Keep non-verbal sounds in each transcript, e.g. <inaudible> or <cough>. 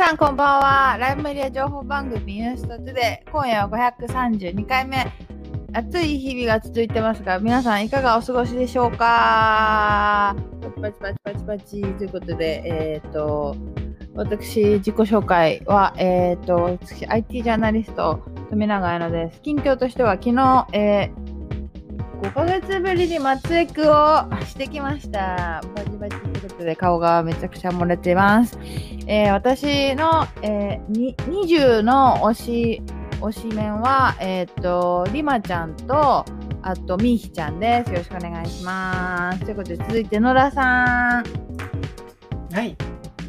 さんこんばんは。ライブメディア情報番組ニューストゥデイ。今夜は532回目。暑い日々が続いてますが、皆さんいかがお過ごしでしょうか？パチパチパチパチパチということで、えっ、ー、と、私、自己紹介は、えっ、ー、と、私、IT ジャーナリスト、富永彩乃です。近況としては、昨日、えー5ヶ月ぶりに松江区をしてきました。バチバチことで顔がめちゃくちゃ漏れてます。えー、私の、えー、20の推し、推しメンは、えっ、ー、と、リマちゃんと、あと、ミーヒちゃんです。よろしくお願いします。ということで、続いて野田さん。はい。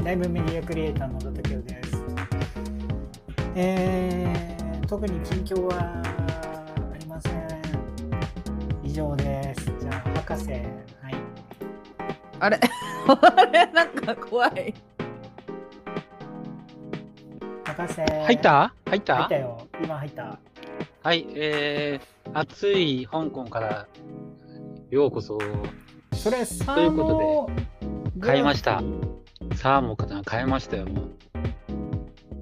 ライブメディアクリエイターの野田武です。えー、特に近況はありません以上です。じゃあ、博士。はい。あれ？<laughs> あれ？なんか怖い。博士。入った？入った？入ったよ。今入った。はい、えー、暑い香港からようこそ。それ、ということで、買いました。サーモンかな買いましたよ、もう。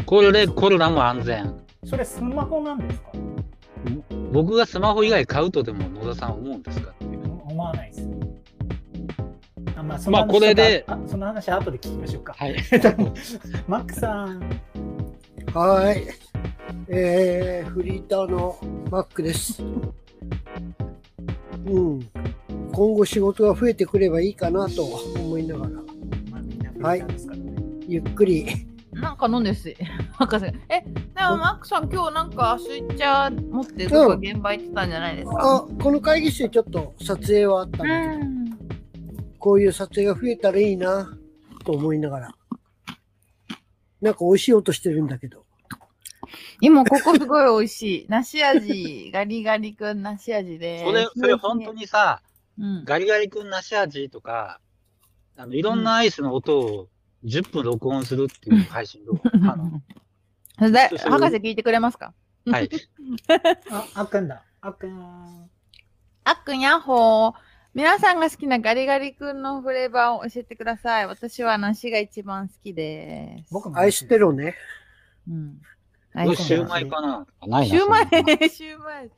これでコロナも安全。それスマホなんですか？僕がスマホ以外買うとでも野田さん思うんですかって思わないです。あまあ、まあ、これであ、その話後で聞きましょうか。はい。<laughs> マックさん。はい。えー、フリーターのマックです。<laughs> うん。今後仕事が増えてくればいいかなと思いながら。まあ、みんなフリーターですからね。はい、ゆっくりなんか飲んです博士。え、でもマックさん今日なんかスイッチャー持ってどこか現場行ってたんじゃないですか、あ、この会議室でちょっと撮影はあったんだけど、こういう撮影が増えたらいいなと思いながら。なんか美味しい音してるんだけど。今ここすごい美味しい。梨味、ガリガリ君梨味で。それ、それ本当にさ、うん、ガリガリ君梨味とか、あの、いろんなアイスの音を10分録音するっていう配信動画。<laughs> あので博士聞いてくれますか？はい。<laughs> あ、あっくんだ。あっくん。あっくんやっほー。皆さんが好きなガリガリ君のフレーバーを教えてください。私は梨が一番好きです。僕もアイステロね。うん。シューマイかな？ないな。シューマイ、<laughs> シューマイ。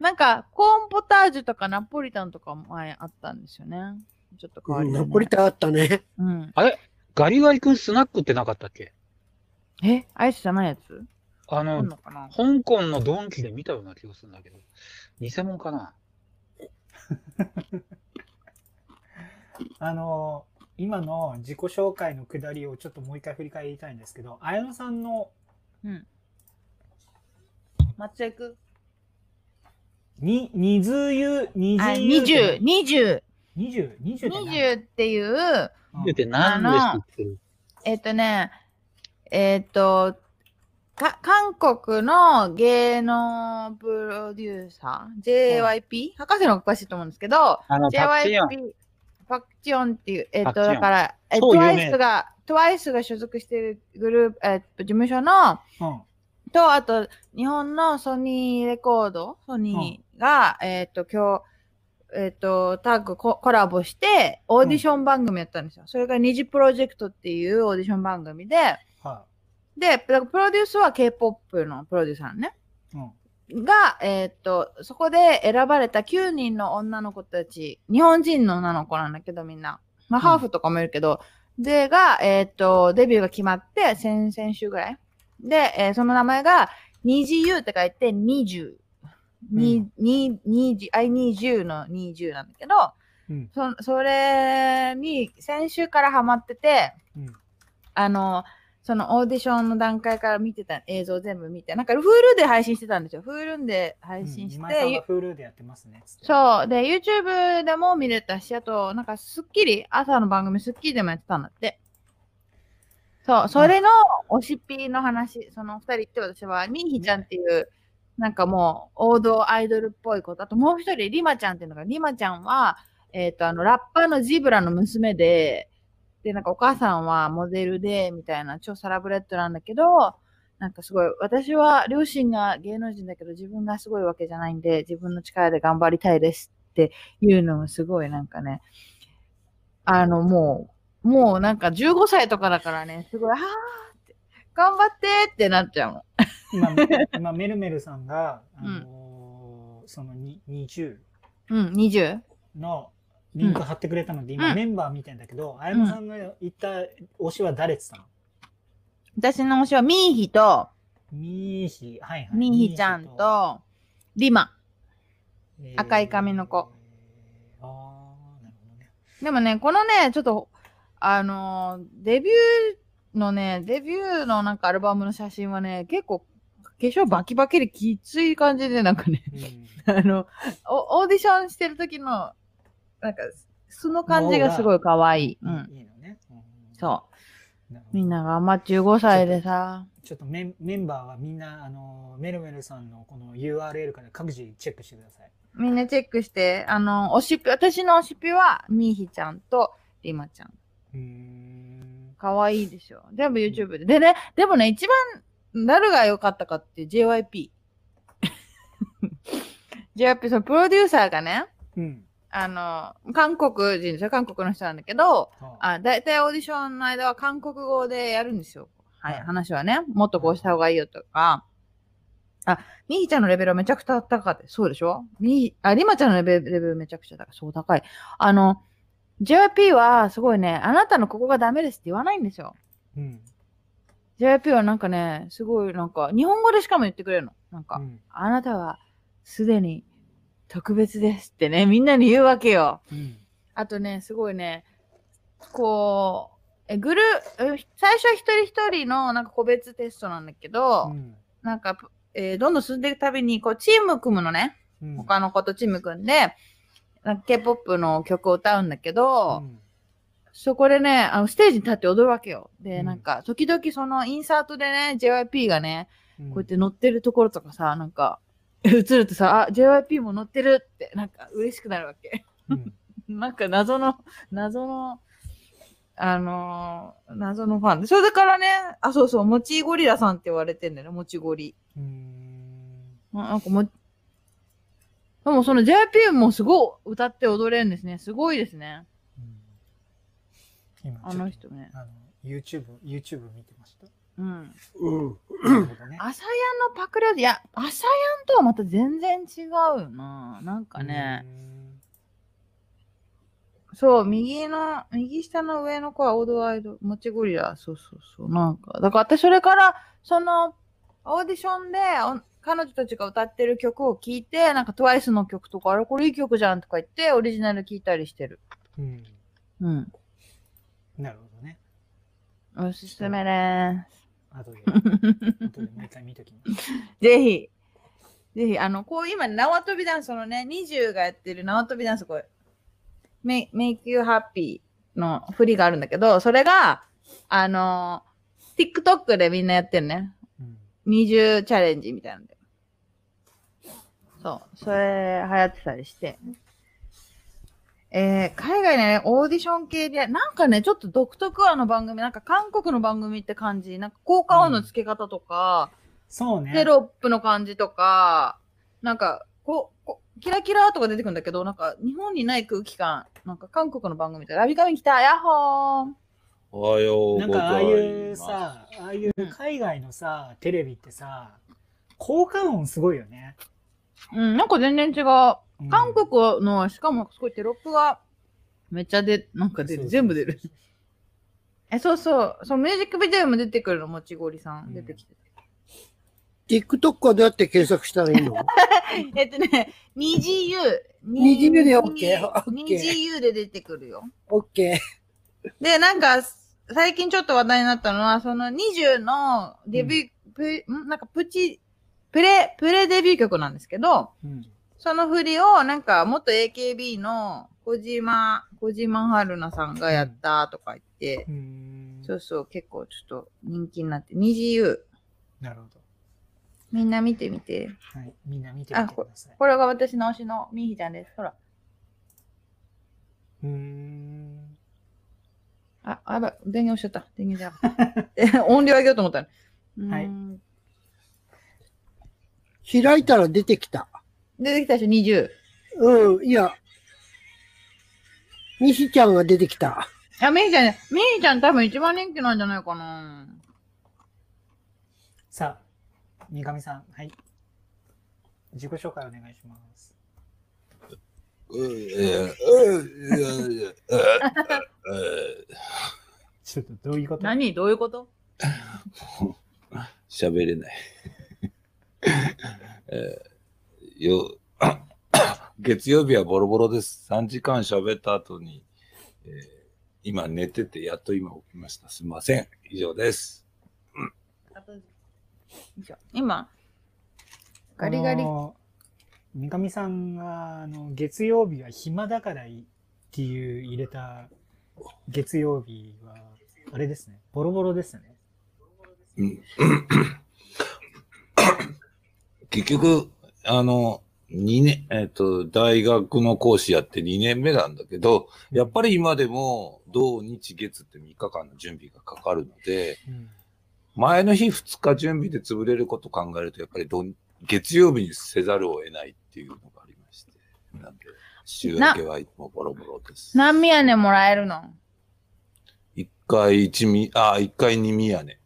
なんか、コーンポタージュとかナポリタンとか前あったんですよね。ちょっと変わり、ね、ナポリタンあったね。うん。あれ？ガリガリ君スナックってなかったっけ？え？アイスじゃないやつ？あの、の香港のドンキで見たような気がするんだけど、偽物かな？<laughs> あの、今の自己紹介のくだりをちょっともう一回振り返りたいんですけど、綾野さんの、うん。松江区に、にずゆ、にずゆ。二十、二十。二十、二十っていう、言うて何ですってえっ、とね、えっ、ー、と、か韓国の芸能プロデューサー、JYP、うん、博士の詳しいと思うんですけど、JYP、パクチョン。っていう、えっ、ー、と、だから、えー、TWICE が、TWICE が所属しているグループ、えっ、ー、と、事務所の、うん、と、あと、日本のソニーレコード、ソニーが、うん、えっ、と、今日、えっ、ー、と、タッグコラボして、オーディション番組やったんですよ。うん、それが二次プロジェクトっていうオーディション番組で、はい、で、プロデュースは K-POP のプロデューサーね。うん、が、えっ、ー、と、そこで選ばれた9人の女の子たち、日本人の女の子なんだけどみんな。まあ、ハーフとかもいるけど、うん、で、が、えっ、ー、と、デビューが決まって、先々週ぐらい。で、えー、その名前が、二次 U って書いて、20。に、に、に、I need you の20なんだけど、うん、そそれに先週からハマってて、うん、あの、そのオーディションの段階から見てた映像全部見て、なんか Hulu で配信してたんですよ。Hulu で配信して。うん、Hulu でやってますね。そう。で、YouTube でも見れたし、あと、なんかスッキリ、朝の番組スッキリでもやってたんだって。そう、それの推しピーの話、その二人って私は、ミーヒちゃんっていう、なんかもう、王道アイドルっぽいこと。あともう一人、リマちゃんっていうのが、リマちゃんは、えっ、ー、と、あの、ラッパーのジブラの娘で、で、なんかお母さんはモデルで、みたいな、超サラブレッドなんだけど、なんかすごい、私は両親が芸能人だけど、自分がすごいわけじゃないんで、自分の力で頑張りたいですっていうのがすごいなんかね、あの、もう、もうなんか15歳とかだからね、すごい、はーって、頑張ってってなっちゃうの。今、今メルメルさんが、あのー、その20、うん、20のリンク貼ってくれたので、今メンバー見てんだけど、あやのさんが言った推しは誰って言ったの？私の推しはミーヒと、ミーヒ、はいはい。ミーヒちゃんと、リマ。赤い髪の子。ああ、なるほどね。でもね、このね、ちょっと、あのー、デビューのね、デビューのなんかアルバムの写真はね、結構、化粧バキバキできつい感じで、なんかね、うん、<laughs> あのオーディションしてる時の、なんか、その感じがすごい可愛い。うん。いいのね。うん、そう。みんなが、まあ、15歳でさ。ちょっとメンメンバーはみんな、あの、メルメルさんのこの URL から各自チェックしてください。みんなチェックして、あの、おしぴ、私のおしぴは、みーひちゃんとりまちゃん。うん。かわいいでしょ。全部 YouTube で。でね、でもね、一番、誰が良かったかって JYP。JYP、<laughs> そのプロデューサーがね、うん。あの、韓国人ですよ。韓国の人なんだけど、あだいたいオーディションの間は韓国語でやるんですよ。はい、話はね。もっとこうした方がいいよとか。あ、みーちゃんのレベルはめちゃくちゃ高い。そうでしょ？みあ、りまちゃんのレベルレベルめちゃくちゃ高い。そう高い。あの、JYP はすごいね、あなたのここがダメですって言わないんですよ。うん。JYP はなんかね、すごいなんか、日本語でしかも言ってくれるの。なんか、うん、あなたはすでに特別ですってね、みんなに言うわけよ。うん、あとね、すごいね、こう、え、グル最初一人一人のなんか個別テストなんだけど、うん、なんか、えー、どんどん進んでいくたびに、こう、チーム組むのね。うん、他の子とチーム組んで、K-POP の曲を歌うんだけど、うん、そこでね、あの、ステージに立って踊るわけよ。で、なんか、時々そのインサートでね、JYP がね、こうやって乗ってるところとかさ、なんか、映るとさ、あ、JYP も乗ってるって、なんか嬉しくなるわけ。うん、<laughs> なんか謎の、謎の、あのー、謎のファンで。それからね、あ、そうそう、もちゴリラさんって言われてんだよね、もちゴリ。うん。なんかも、でもその JYP もすごい歌って踊れるんですね。すごいですね。うん、今あの人ね。あの、YouTube、YouTube 見てました。うん。うん。アサヤンのパクリいや、アサヤンとはまた全然違うな。なんかね。そう、右の、右下の上の子はオードワイド、もちゴリラ。そうそうそう。なんか、だから私それから、その、オーディションで、彼女たちが歌ってる曲を聴いて、なんか TWICE の曲とか、あれこれいい曲じゃんとか言って、オリジナル聴いたりしてる。うん。うん。なるほどね。おすすめです。後で、後でもう一回見ときます。<laughs> ぜひ、ぜひ、あの、こう今、縄跳びダンス、そのね、20がやってる縄跳びダンス、これ、make, you happy の振りがあるんだけど、それが、あの、TikTok でみんなやってるね。うん、20チャレンジみたいなんで。そう、それ流行ってたりして。えー、海外ね、オーディション系で、なんかね、ちょっと独特あの番組、なんか韓国の番組って感じ、なんか効果音の付け方とか、うん、そうね。テロップの感じとか、なんか、こう、こキラキラとか出てくるんだけど、なんか日本にない空気感、なんか韓国の番組で、ラビカミ来た、ヤッホーおはようなんかああいうさ、ああいう海外のさ、うん、テレビってさ、効果音すごいよね。うん、なんか全然違う。韓国の、しかもすごいテロップがめっちゃで、なんか出る。全部出る。え、そうそう。そのミュージックビデオも出てくるの、もちごりさん。出てきてて。TikTok はどうやって検索したらいいの？<laughs> えっとね、二次 U。二次 U で OK。二次 U で出てくるよ。OK。で、なんか、最近ちょっと話題になったのは、その20のデビュー、うん、なんかプチ、プレ、プレデビュー曲なんですけど、うん、その振りを、なんか、元 AKB の小島、小島春菜さんがやったとか言って、うん、そうそう、結構ちょっと人気になって、二次 U。なるほど。みんな見てみて。はい、みんな見てみてください。これが私の推しのみーひちゃんです。ほら。うーん。あ、あば、電源押しちゃった。電源じゃ <laughs> 音量上げようと思ったはい。開いたら出てきた。出てきたでしょ、20。うん、いや。みひちゃんが出てきた。あ、みひちゃんね。みひちゃん多分一番人気なんじゃないかな。さあ、三上さん、はい。自己紹介お願いします。ちょっとどういうこと？何？どういうこと？<laughs> 喋れない <laughs> えー、よ <coughs> 月曜日はボロボロです。3時間喋った後に、えー、今寝てて、やっと今起きました。すみません。以上です。今、ガリガリ。三上さんが、あの、月曜日は暇だからっていう入れた月曜日は、あれですね。ボロボロですね。うん。<coughs> 結局、あの、2年、えっ、ー、と、大学の講師やって2年目なんだけど、やっぱり今でも、土日月って3日間の準備がかかるので、うん、前の日2日準備で潰れることを考えると、やっぱり月曜日にせざるを得ないっていうのがありまして。なんで、週明けはいつもボロボロです。何宮根もらえるの？一回一み、あ、一回二宮根。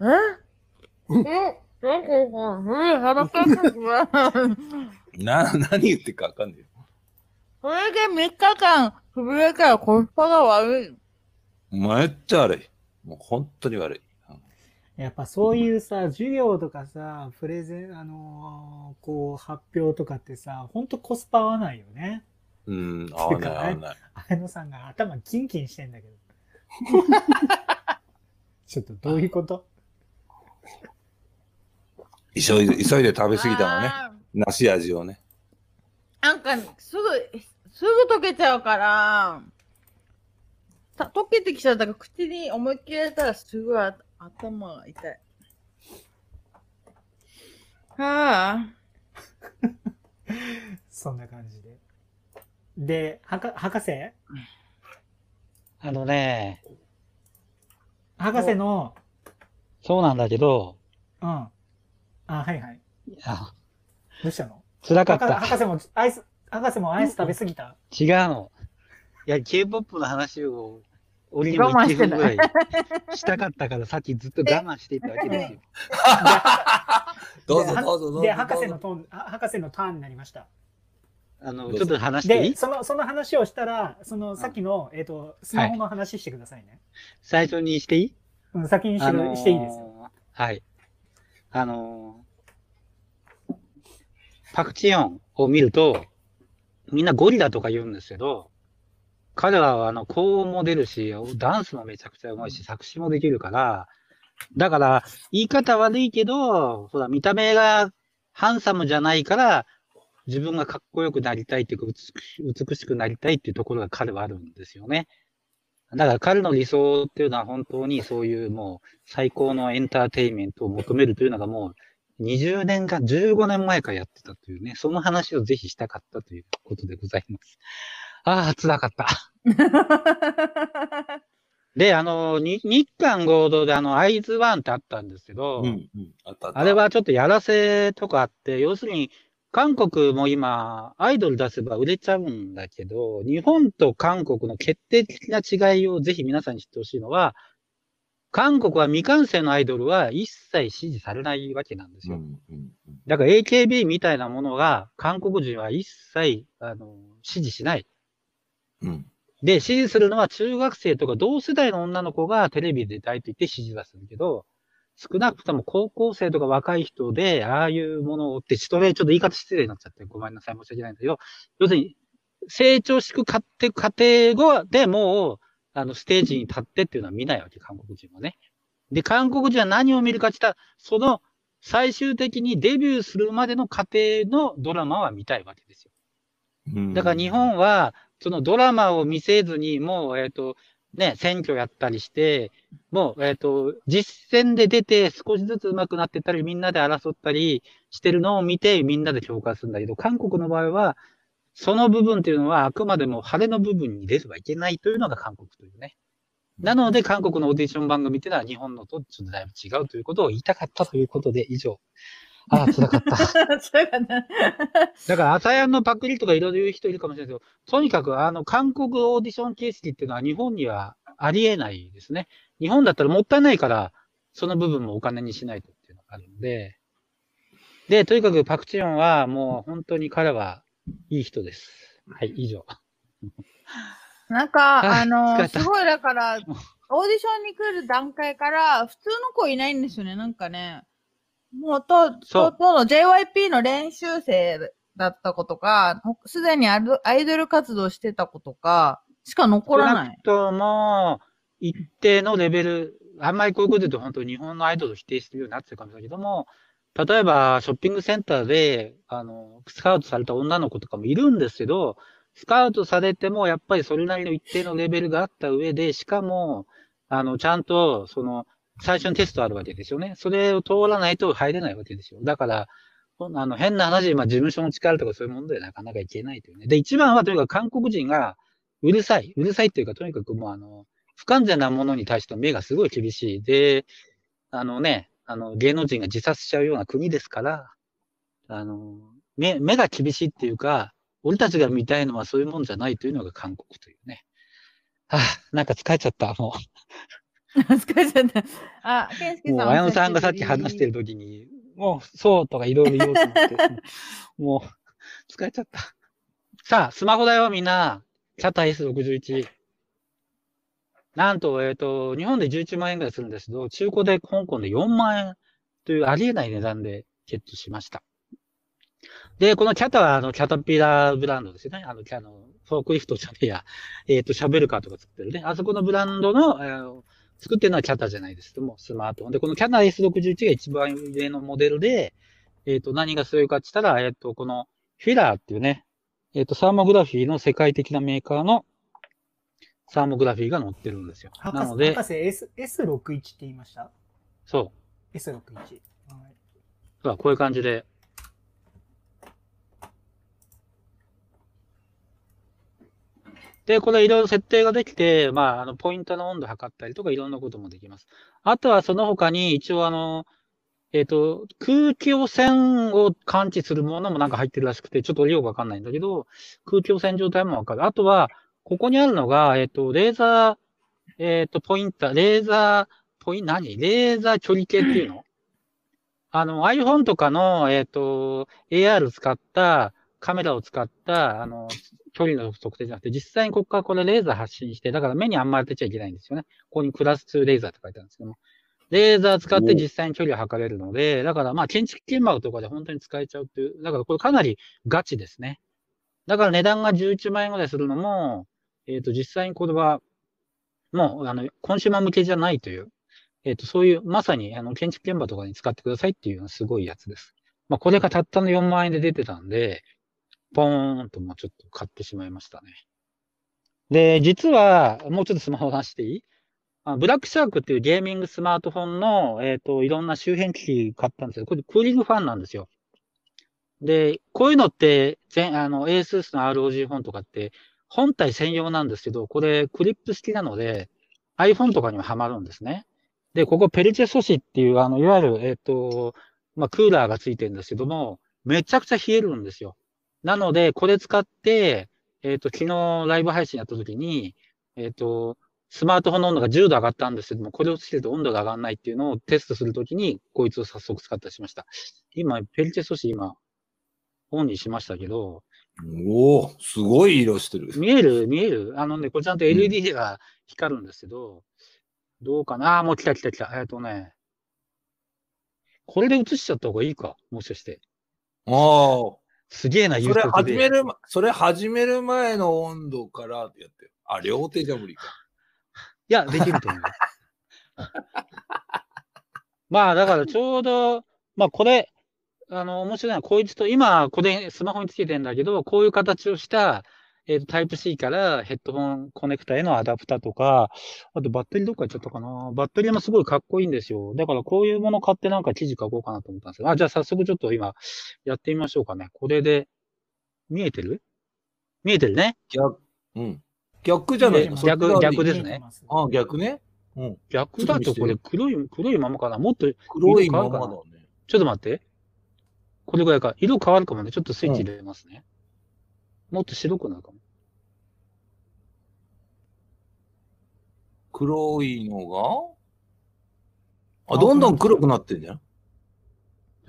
え？え？な、何言ってかわかんないよ。それで3日間潰れたらコスパが悪い。めっちゃ悪い。もう本当に悪い。やっぱそういうさ、授業とかさ、プレゼン、あのー、こう、発表とかってさ、ほんとコスパ合わないよね。うん、合わない合わない。綾野さんが頭キンキンしてんだけど。<laughs> ちょっとどういうこと？急いで、急いで食べ過ぎたのね。梨味をね。なんか、すぐ、すぐ溶けちゃうから、た溶けてきちゃったから口に思いっきり入れたらすぐあ頭が痛い。はあ。<laughs> そんな感じで。で、はか、博士？あのね、博士の、そうなんだけど、うん。あ、はいはい。いや、どうしたの？辛かった。博士もアイス、博士もアイス食べ過ぎた？違うの。いや、K-POP の話を俺にも1分ぐらいしたかったから、さっきずっと我慢していたわけですよ。<laughs> どうぞどうぞどうぞ。で、博士のトーン、博士のターンになりました。あの、ちょっと話していい？で、その、その話をしたら、その、さっきの、えっ、ー、と、スマホの話してくださいね。はい、最初にしていい？うん、先にして,、あのー、していいですよ。はい。あのー、パクチヨンを見ると、みんなゴリラとか言うんですけど、彼らは、あの、高音も出るし、ダンスもめちゃくちゃうまいし、作詞もできるから、だから、言い方悪いけど、ほら、見た目がハンサムじゃないから、自分がかっこよくなりたいっていうか、美しくなりたいっていうところが彼はあるんですよね。だから彼の理想っていうのは本当にそういうもう最高のエンターテインメントを求めるというのがもう20年か15年前からやってたというね、その話をぜひしたかったということでございます。ああ、辛かった。<laughs> で、あの、日韓合同であの、アイズワンってあったんですけど、うんうん、あったあれはちょっとやらせとかあって、要するに、韓国も今、アイドル出せば売れちゃうんだけど、日本と韓国の決定的な違いをぜひ皆さんに知ってほしいのは、韓国は未完成のアイドルは一切支持されないわけなんですよ。うんうんうん、だから AKB みたいなものが韓国人は一切あの支持しない。うん。で、支持するのは中学生とか同世代の女の子がテレビで抱いていて支持はするけど、少なくとも高校生とか若い人で、ああいうものをって、ちょっとね、ちょっと言い方失礼になっちゃって、ごめんなさい、申し訳ないんだけど、要するに、成長していく過程過程後でもう、あの、ステージに立ってっていうのは見ないわけ、韓国人はね。で、韓国人は何を見るかって言ったら、その、最終的にデビューするまでの過程のドラマは見たいわけですよ。だから日本は、そのドラマを見せずに、もう、えっ、ー、と、ね、選挙やったりして、もう、えっ、ー、と、実戦で出て少しずつ上手くなってったり、みんなで争ったりしてるのを見て、みんなで評価するんだけど、韓国の場合は、その部分っていうのは、あくまでも晴れの部分に出ればいけないというのが韓国というね。なので、韓国のオーディション番組っていうのは日本のとちょっとだいぶ違うということを言いたかったということで、以上。ああ、辛かった。<laughs> 辛かった。だから、朝やんのパクリとかいろいろ言う人いるかもしれないけど、とにかく、あの、韓国オーディション形式っていうのは日本にはありえないですね。日本だったらもったいないから、その部分もお金にしないとっていうのがあるので、で、とにかくパクチヨンはもう本当に彼はいい人です。はい、以上。なんか、あの、すごいだから、オーディションに来る段階から、普通の子いないんですよね、なんかね。もうと、と、との JYP の練習生だった子とか、すでにアイドル活動してた子とか、しか残らない。とも、一定のレベル、あんまりこういうこと言うと本当に日本のアイドルを否定してるようになってるかもしれないけども、例えばショッピングセンターで、あの、スカウトされた女の子とかもいるんですけど、スカウトされてもやっぱりそれなりの一定のレベルがあった上で、しかも、あの、ちゃんと、その、最初にテストあるわけですよね。それを通らないと入れないわけですよ。だから、あの、変な話、まあ、事務所の力とかそういうものでなかなかいけないというね。で、一番はとにかく韓国人がうるさい。うるさいっていうか、とにかくもうあの、不完全なものに対して目がすごい厳しい。で、あのね、あの、芸能人が自殺しちゃうような国ですから、あの、目、目が厳しいっていうか、俺たちが見たいのはそういうもんじゃないというのが韓国というね。はあ、なんか疲れちゃった、もう。疲れちゃった。あ、ケンスケさん。もう、綾野さんがさっき話してる時に、もう、そうとかいろいろ言おうと思って、<laughs> もう、疲れちゃった。さあ、スマホだよ、みんな。チャタ S61。なんと、えっ、ー、と、日本で11万円ぐらいするんですけど、中古で香港で4万円というありえない値段でゲットしました。で、このキャタは、あの、キャタピラーブランドですよね。あの、キャの、フォークリフトじゃねえや、えっ、ー、と、シャベルカーとか作ってるね。あそこのブランドの、えー、作ってるのはキャタじゃないですけども、スマートフォン。で、このキャタ S61 が一番上のモデルで、えっ、ー、と、何が強いかって言ったら、えっ、と、このフィラーっていうね、えっ、と、サーモグラフィーの世界的なメーカーのサーモグラフィーが載ってるんですよ。なので。博士 S、S61 って言いました？そう。S61。はい、そう、こういう感じで。で、これいろいろ設定ができて、まあ、あの、ポイントの温度測ったりとかいろんなこともできます。あとはその他に一応あの、えっ、ー、と、空気汚染を感知するものもなんか入ってるらしくて、ちょっとよくわかんないんだけど、空気汚染状態もわかる。あとは、ここにあるのが、えっ、と、レーザー、えっ、と、ポインター、レーザー、ポイン、何？レーザー距離計っていうの？あの、iPhone とかの、えっ、と、AR 使ったカメラを使った、あの、距離の測定じゃなくて、実際にここからこれレーザー発信して、だから目にあんまり当てちゃいけないんですよね。ここにクラス2レーザーって書いてあるんですけども。レーザー使って実際に距離を測れるので、だからまあ建築現場とかで本当に使えちゃうっていう、だからこれかなりガチですね。だから値段が11万円ぐらいするのも、えっ、ー、と、実際にこれは、もう、あの、コンシューマー向けじゃないという、えっ、ー、と、そういう、まさに、あの、建築現場とかに使ってくださいっていうのはすごいやつです。まあ、これがたったの4万円で出てたんで、ポーンともうちょっと買ってしまいましたね。で、実は、もうちょっとスマホ出していい？あブラックシャークっていうゲーミングスマートフォンの、えっ、ー、と、いろんな周辺機器買ったんですけど、これクーリングファンなんですよ。で、こういうのって、全、あの、ASUS の ROG フォンとかって、本体専用なんですけど、これクリップ式なので、iPhone とかにもはまるんですね。で、ここペルチェ素子っていう、あの、いわゆる、えっ、ー、と、まあ、クーラーがついてるんですけども、めちゃくちゃ冷えるんですよ。なので、これ使って、えっ、ー、と、昨日ライブ配信やった時に、えっ、ー、と、スマートフォンの温度が10度上がったんですけども、これをつけると温度が上がらないっていうのをテストするときに、こいつを早速使ったりしました。今、ペルチェ素子今、オンにしましたけど、おお、すごい色してる。見える？見える？あのね、これちゃんと LED が光るんですけど、うん、どうかな？あ、もう来た来た来た。えっとね、これで映しちゃった方がいいかもしかして。ああ。すげえな、それ始める、それ始める前の温度からやって。あ、両手じゃ無理か。<laughs> いや、できると思う。<laughs> まあ、だからちょうど、まあこれ、あの、面白いのは、こいつと、今、これスマホにつけてんだけど、こういう形をした、えっ、ー、と、タイプ C からヘッドホンコネクタへのアダプタとか、あとバッテリーどっか行っちゃったかな。バッテリーもすごいかっこいいんですよ。だからこういうもの買ってなんか記事書こうかなと思ったんですよ。あ、じゃあ早速ちょっと今、やってみましょうかね。これで、見えてる？見えてるね？逆、うん。逆じゃない？逆、逆ですね。あ逆ね？うん。逆だとこれ黒い、黒いままかな？もっと黒いままだね。ちょっと待って。これぐらいか。色変わるかもね。ちょっとスイッチ入れますね。うん、もっと白くなるかも。黒いのが？あ、どんどん黒くなってんじゃん。ち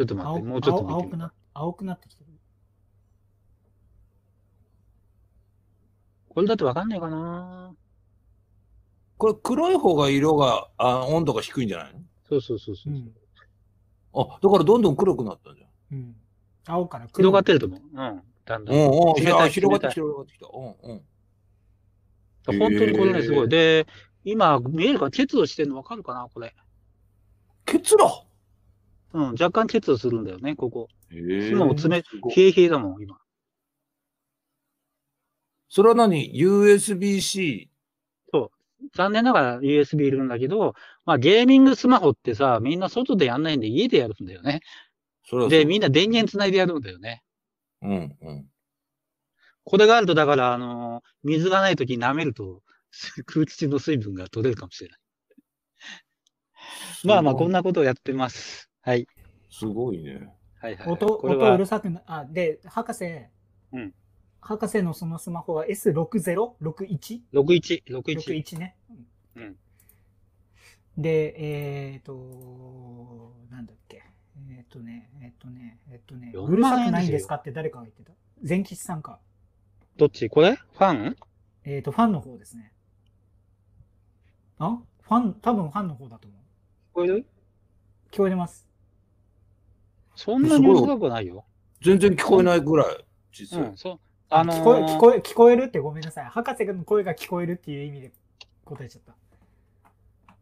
ょっと待って、もうちょっと見て青くな、青くなってきてる。これだとわかんないかなこれ黒い方が色が、あ温度が低いんじゃない？のそうそうそうそう、うん、あ、だからどんどん黒くなったんじゃん。うん。青から黒。広がってると思う。うん。だんだん。うんうん。広がってきた、広がってきた。うんうん。本当にこれね、すごい。で、今、見えるか結露してるのわかるかなこれ。結露？うん、若干結露するんだよね、ここ。へ今も冷、冷え冷えだもん、今。それは何 ?USB-C? そう。残念ながら USB いるんだけど、まあゲーミングスマホってさ、みんな外でやんないんで家でやるんだよね。で、みんな電源つないでやるんだよね。うんうん。これがあると、だから、あのー、水がないときに舐めると、空気中の水分が取れるかもしれない。まあまあ、こんなことをやってます。はい。すごいね。はいはい、音、音うるさくな、あ、で、博士。うん。博士のそのスマホは S60?61?61 61, 61ね。うん。で、えっ、ー、と、なんだっけ。えっ、ー、とね、えっ、ー、とね、えっ、とね、うるさくないんですかって誰かが言ってた。全吉さんか。どっち？これ？ファン？えっ、と、ファンの方ですね。あ？ファン、多分ファンの方だと思う。聞こえる？聞こえてます。そんなにうるさくないよ。全然聞こえないぐらい、実際。うん、そう。あのー、聞こえ、聞こえ、聞こえるってごめんなさい。博士の声が聞こえるっていう意味で答えちゃった。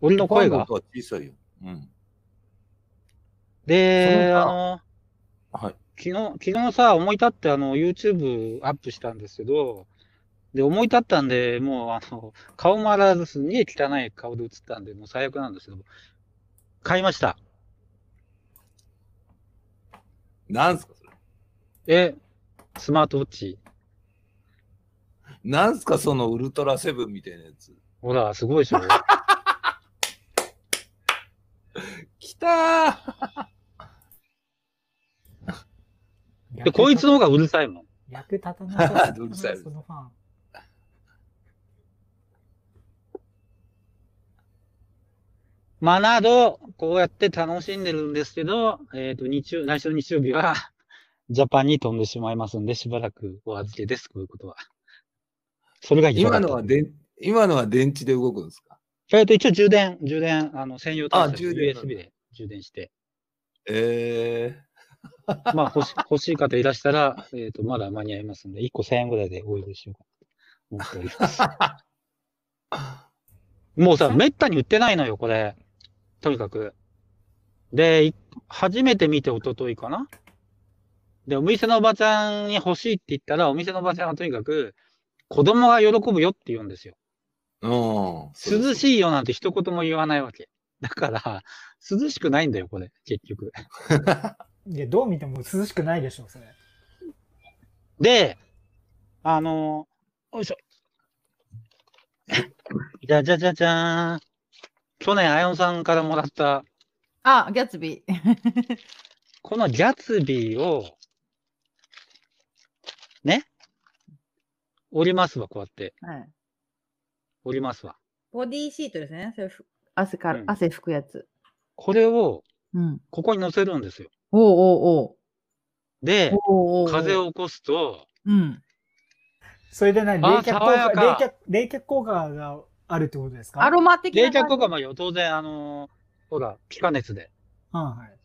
俺の声が？小さいよ。うん。で、あの、はい。昨日、昨日さ、思い立ってあの、YouTube アップしたんですけど、で、思い立ったんで、もうあの、顔も洗わずすげえ汚い顔で映ったんで、もう最悪なんですけど、買いました。なんすかそれ？え、スマートウォッチ。なんすかそのウルトラセブンみたいなやつ？ほら、すごいでしょ？<laughs> きたーで、こいつの方がうるさいもん。役立たなさ <laughs> うるさい。そのファン。まあ、など、こうやって楽しんでるんですけど、えっ、ー、と、日曜、来週の日曜日は、<laughs> ジャパンに飛んでしまいますんで、しばらくお預けです、こういうことは。それが今のはで、今のは電池で動くんですか？えっ、と、一応充電、充電、あの、専用端末 USB で充電して。ええー、<laughs> まあ、欲し、欲しい方いらしたら、えっ、ー、と、まだ間に合いますんで、1個1000円ぐらいでお許ししようかと思っております。<laughs> もうさ、めったに売ってないのよ、これ。とにかく。で、初めて見て一昨日かな？で、お店のおばちゃんに欲しいって言ったら、お店のおばちゃんはとにかく、子供が喜ぶよって言うんですよ。涼しいよなんて一言も言わないわけ。だから、涼しくないんだよ、これ、結局。<laughs> いや、どう見ても涼しくないでしょ、それ。で、あの、よいしょ。<laughs> じゃじゃじゃじゃーん。去年、あやのさんからもらった。あ、ギャツビー。<laughs> このギャツビーを、ね？折りますわ、こうやって。はい。折りますわ。ボディーシートですね。それ汗から、うん、汗拭くやつ。これを、うん、ここに乗せるんですよ。おうおうおうで、風を起こすと、うん。それで何？冷却効果冷却、冷却効果があるってことですか？アロマ的な。冷却効果もよ、当然、あのー、ほら、気化熱で。はい、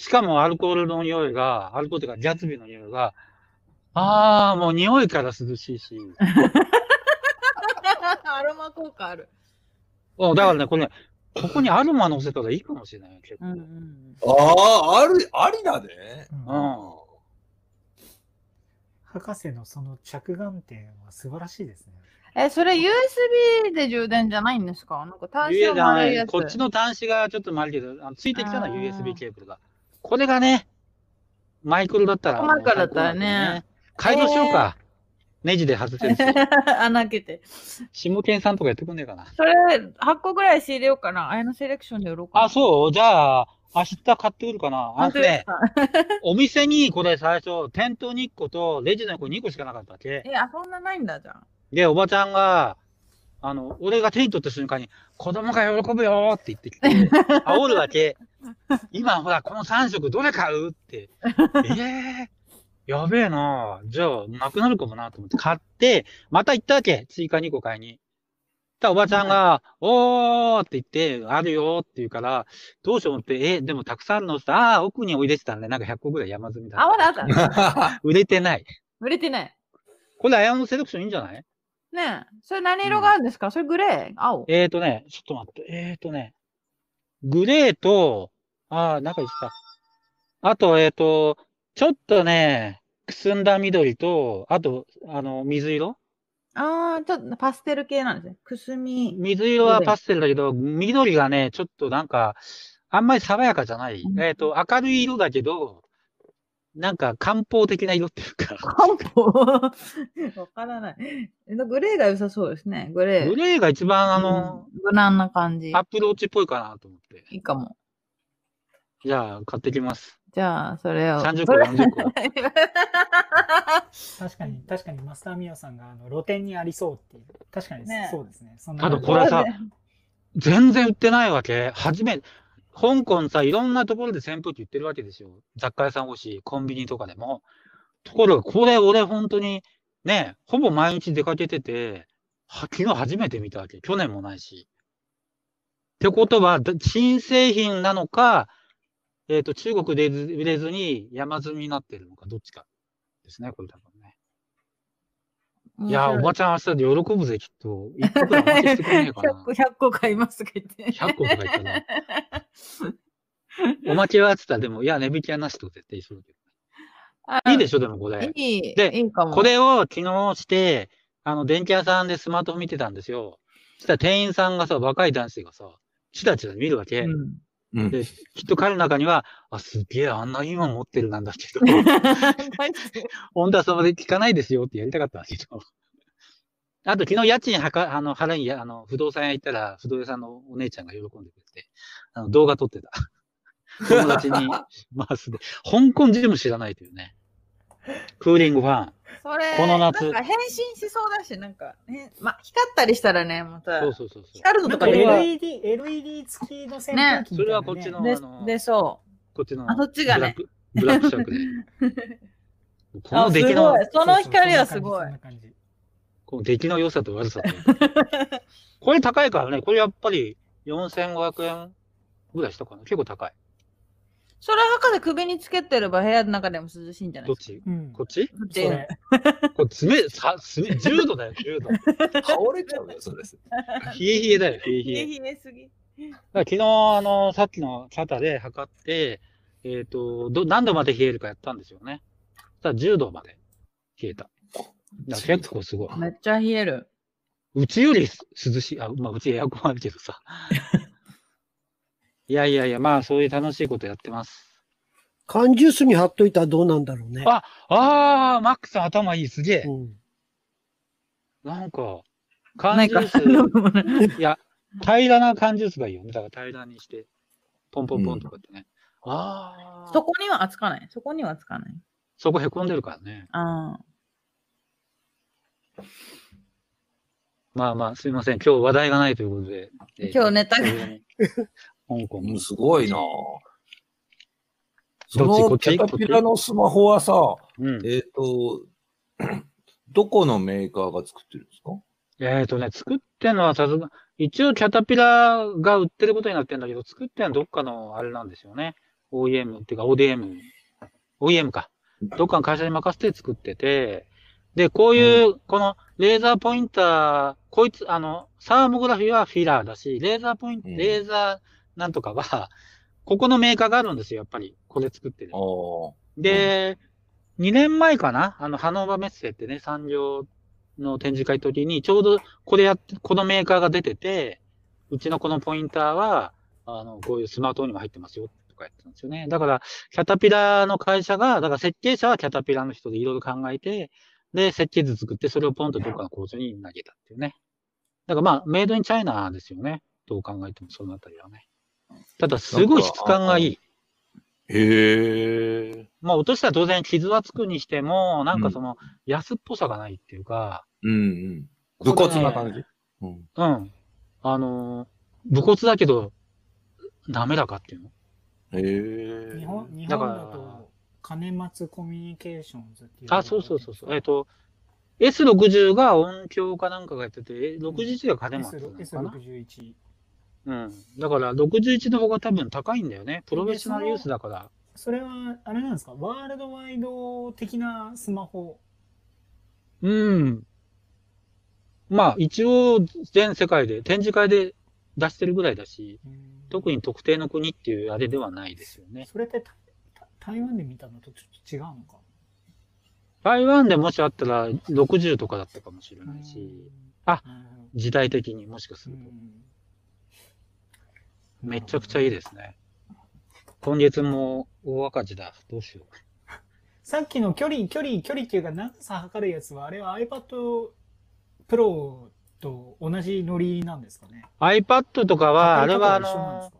しかもアルコールの匂いが、アルコールというか、ジャツビの匂いが、ああ、もう匂いから涼しいし。<laughs> アロマ効果ある。だからね、これね、ここにアロマ乗せたらいいかもしれない、結構。うんうん、ああ、ある、ありだね。うん。博士のその着眼点は素晴らしいですね。え、それ USB で充電じゃないんですか？なんか端子が丸いやつ。こっちの端子がちょっと丸いけど、あのついてきたのは USB ケーブルが。これがね、マイクロだったら、マイクロだったらね。改造しようか。えー、ネジで外せる <laughs> 穴開けて。下犬さんとかやってくんねえかな。それ、8個ぐらい仕入れようかな。あやのセレクションで売ろうかな。あ、そうじゃあ、明日買ってくるかな。あのね、お店にこれ最初、店頭に1個とレジの横に2個しかなかったっけ？<laughs> え、あ、そんなないんだじゃん。で、おばちゃんが、あの、俺が手に取った瞬間に、子供が喜ぶよって言ってきて、煽るわけ。<laughs> 今ほら、この3色どれ買う？って。ええー、やべえなじゃあ、なくなるかもなと思って買って、また行ったわけ。追加2個買いに。たおばちゃんが、おーって言って、あるよって言うから、どうしよう思って、え、でもたくさんのさ、ああ、奥に置いてたんで、なんか100個ぐらい山積みだ。あ、まだあった <laughs> 売れてない。売れてない。これ、アヤのセレクションいいんじゃない？ねえ。それ何色があるんですか、うん、それグレー？青？えーとね、ちょっと待って。えーとね、グレーと、ああ、中にした。あと、えーと、ちょっとね、くすんだ緑と、あと、あの、水色？ああ、ちょっとパステル系なんですね。くすみ。水色はパステルだけど、緑がね、ちょっとなんか、あんまり爽やかじゃない。うん、えっ、ー、と、明るい色だけど、なんか漢方的な色っていうか。漢方？<laughs> わからない。グレーが良さそうですね。グレー。グレーが一番あの、うん、無難な感じ。アップローチっぽいかなと思って。いいかも。じゃあ、買ってきます。じゃあ、それを。30個、40個。確かに、確かにマスターミオさんがあの露店にありそうっていう。確かにそうですね。ねあとこれさ、全然売ってないわけ。初め、香港さ、いろんなところで扇風機売ってるわけですよ。雑貨屋さん欲しい、コンビニとかでも。ところが、これ俺本当に、ね、ほぼ毎日出かけてて、昨日初めて見たわけ。去年もないし。ってことは、新製品なのか、えっ、ー、と、中国で売れずに山積みになってるのか、どっちかですね、これ多分ね。いや、おばちゃん明日で喜ぶぜ、きっと。一個くらいお待ちしてくれねえかな。<laughs> 100, 100個買いますとか言って。100個とか言ったな。<laughs> おまけはって言ったら、でも、いや、値引きはなしと絶対するけど。いいでしょ、でもこれ。いい。で、いいこれを昨日して、あの、電気屋さんでスマートフォン見てたんですよ。そしたら店員さんがさ、若い男性がさ、チラチラ見るわけ。うんうん、で、きっと彼の中には、あ、すげえ、あんないいもん持ってるなんだけど、<laughs> 本当はそこで聞かないですよってやりたかったんだけど。あと、昨日家賃はか、あの、払いに、あの、不動産屋行ったら、不動産屋さんのお姉ちゃんが喜んでくれて、あの、動画撮ってた。友達に <laughs> 回すで。香港人も知らないというね。クーリングファン。それ、この夏。なんか変身しそうだし、なんか、ね、ま、光ったりしたらね、また。そうそうそう光るのとか LED、LED 付きの扇風機、ね、ね。それはこっちの、であので、そう。こっちの。あ、そっちがね。ブラックシャークで。<laughs> この出来の。その光はすごい。この出来の良さと悪さと。<laughs> これ高いからね、これやっぱり4500円ぐらいしたかな。結構高い。それ博士首につけてれば部屋の中でも涼しいんじゃないどっち、うん、こっち？こっち。これ冷、さ、冷、10度だよ、10度。倒れちゃうよ、それです。冷え冷えだよ、冷え冷え。冷え冷えすぎ。昨日、あの、さっきのチャタで測って、えっ、ー、と、ど、何度まで冷えるかやったんですよね。そしたら10度まで冷えた。結構すごい。めっちゃ冷える。うちより涼しい。あ、まあ、うちエアコンあるけどさ。いやいやいや、まあ、そういう楽しいことやってます。缶ジュースに貼っといたらどうなんだろうね。あ、ああ、マックさん頭いい、すげえ。うん、なんか、缶ジュース、いや、平らな缶ジュースがいいよね。だから平らにして、ポンポンポンとかってね。うん、ああ。そこにはつかない。そこにはつかない。そこへこんでるからね。ああ。まあまあ、すみません。今日話題がないということで。今日ネタが。<laughs> 香港。すごいなそのキャタピラのスマホはさ、うん、えっ、ー、と、<clears throat> どこのメーカーが作ってるんですか？えっ、ー、とね、作ってるのはさすが、一応キャタピラが売ってることになってるんだけど、作ってるのはどっかのあれなんですよね。OEM っていうか ODM。OEM か。どっかの会社に任せて作ってて、で、こういう、このレーザーポインター、こいつ、あの、サーモグラフィーはフィラーだし、レーザーポイント、レーザーなんとかは、ここのメーカーがあるんですよ、やっぱり。これ作ってる。で、うん、2年前かな？あの、ハノーバメッセってね、産業の展示会の時に、ちょうどこれやって、このメーカーが出てて、うちのこのポインターは、あの、こういうスマートフォンにも入ってますよ、とかやってたんですよね。だから、キャタピラの会社が、だから設計者はキャタピラの人でいろいろ考えて、で、設計図作って、それをポンとどっかの工場に投げたっていうね。だからまあ、メイドインチャイナですよね。どう考えてもそのあたりはね。ただ、すごい質感がいい。へえ。まあ、落としたら当然傷はつくにしても、なんかその、安っぽさがないっていうか。うんうん。武骨な感じうん。うん。あのー、武骨だけど、滑らかっていうのへえ。日本、日本だと、金松コミュニケーションズっていう。あ、そうそうそうそう。えっ、ー、と、S60 が音響かなんかがやってて、61が金松なのかな、S61。うん。だから61の方が多分高いんだよね。プロフェッショナルユースだから。それは、あれなんですか？ワールドワイド的なスマホうん。まあ、一応、全世界で、展示会で出してるぐらいだし、特に特定の国っていうあれではないですよね。それって台湾で見たのとちょっと違うのか？台湾でもしあったら60とかだったかもしれないし、あ、時代的にもしかすると。めちゃくちゃいいですね。今月も大赤字だ。どうしよう。さっきの距離、距離、距離っていうか長さ測るやつは、あれは iPad Pro と同じノリなんですかね ?iPad とかは、あれはあの、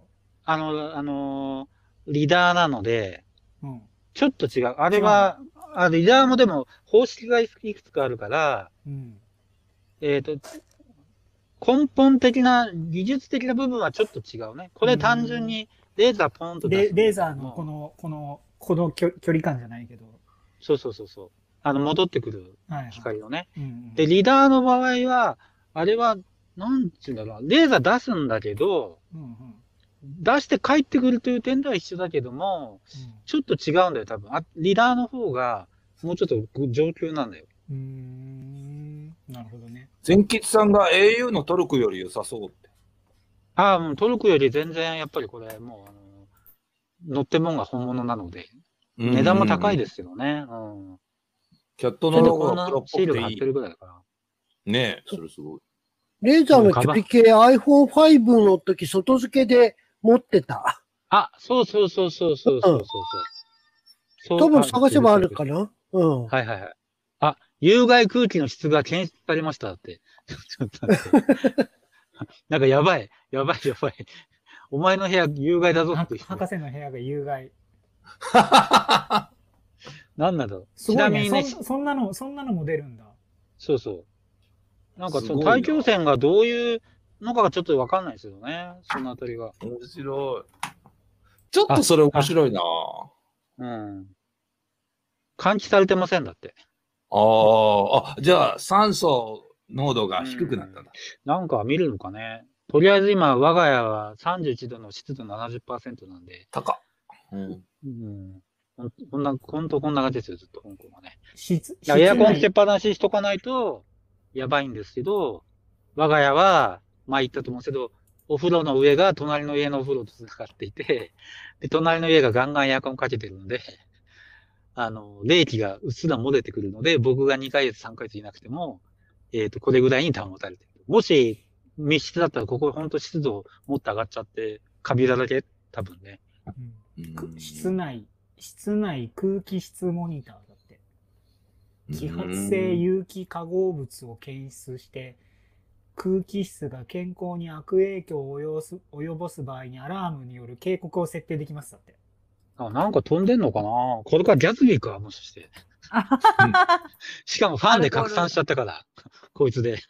あの、あの、リダーなので、うん、ちょっと違う。あれは、あリダーもでも方式がいくつかあるから、うん、えっ、ー、と、根本的な、技術的な部分はちょっと違うね。これ単純にレーザーポンと出すレ。レーザーのこの、この、この距離感じゃないけど。そうそうそうそう。あの、戻ってくる光をね。で、リダーの場合は、あれは、なんていうんだろう、レーザー出すんだけど、うんうん、出して帰ってくるという点では一緒だけども、うん、ちょっと違うんだよ、多分。あリダーの方が、もうちょっと上級なんだよ。うん。なるほどね。全吉さんが au のトルクより良さそうって。ああ、もうトルクより全然やっぱりこれ、もう、あの、乗ってもんが本物なので、値段も高いですけどね。うん。キャットのロゴがプロっぽくていい。シールが貼ってるぐらいだから。ねえ、それすごい。レーザーの距離計 iPhone5 の時外付けで持ってた。あ、そうそうそうそうそうそうそう。多分探せばあるかなうん。はいはいはい。あ、有害空気の質が検出されましたって。ちょっと待って。なんかやばい。やばいやばい。お前の部屋有害だぞって。博士の部屋が有害。<laughs> なんだろう。ちなみにねそ。そんなの、そんなのも出るんだ。そうそう。なんかその大気汚染がどういうのかがちょっとわかんないですよね。そのあたりが。面白い。ちょっとそれ面白いなうん。換気されてませんだって。ああ、あ、じゃあ酸素濃度が低くなったんだ。なんか見るのかね。とりあえず今、我が家は31度の湿度70%なんで。高うん。うん。こんな、ほんとこんな感じですよ、ずっと香港はね。エアコンつけっぱなししとかないと、やばいんですけど、我が家は、前言ったと思うんですけど、お風呂の上が隣の家のお風呂と繋がっていて、で、隣の家がガンガンエアコンかけてるので、あの、冷気がうっすら漏れてくるので、僕が2ヶ月、3ヶ月いなくても、えっ、ー、と、これぐらいに保たれてる。もし、密室だったら、ここほんと湿度もっと上がっちゃって、カビだらけ？多分ね。うん、室内、室内空気質モニターだって。揮発性有機化合物を検出して、空気質が健康に悪影響を及ぼす場合にアラームによる警告を設定できますだって。あ、なんか飛んでんのかな？これからギャツビーか、もしかして。うん、しかもファンで拡散しちゃったから、こいつで。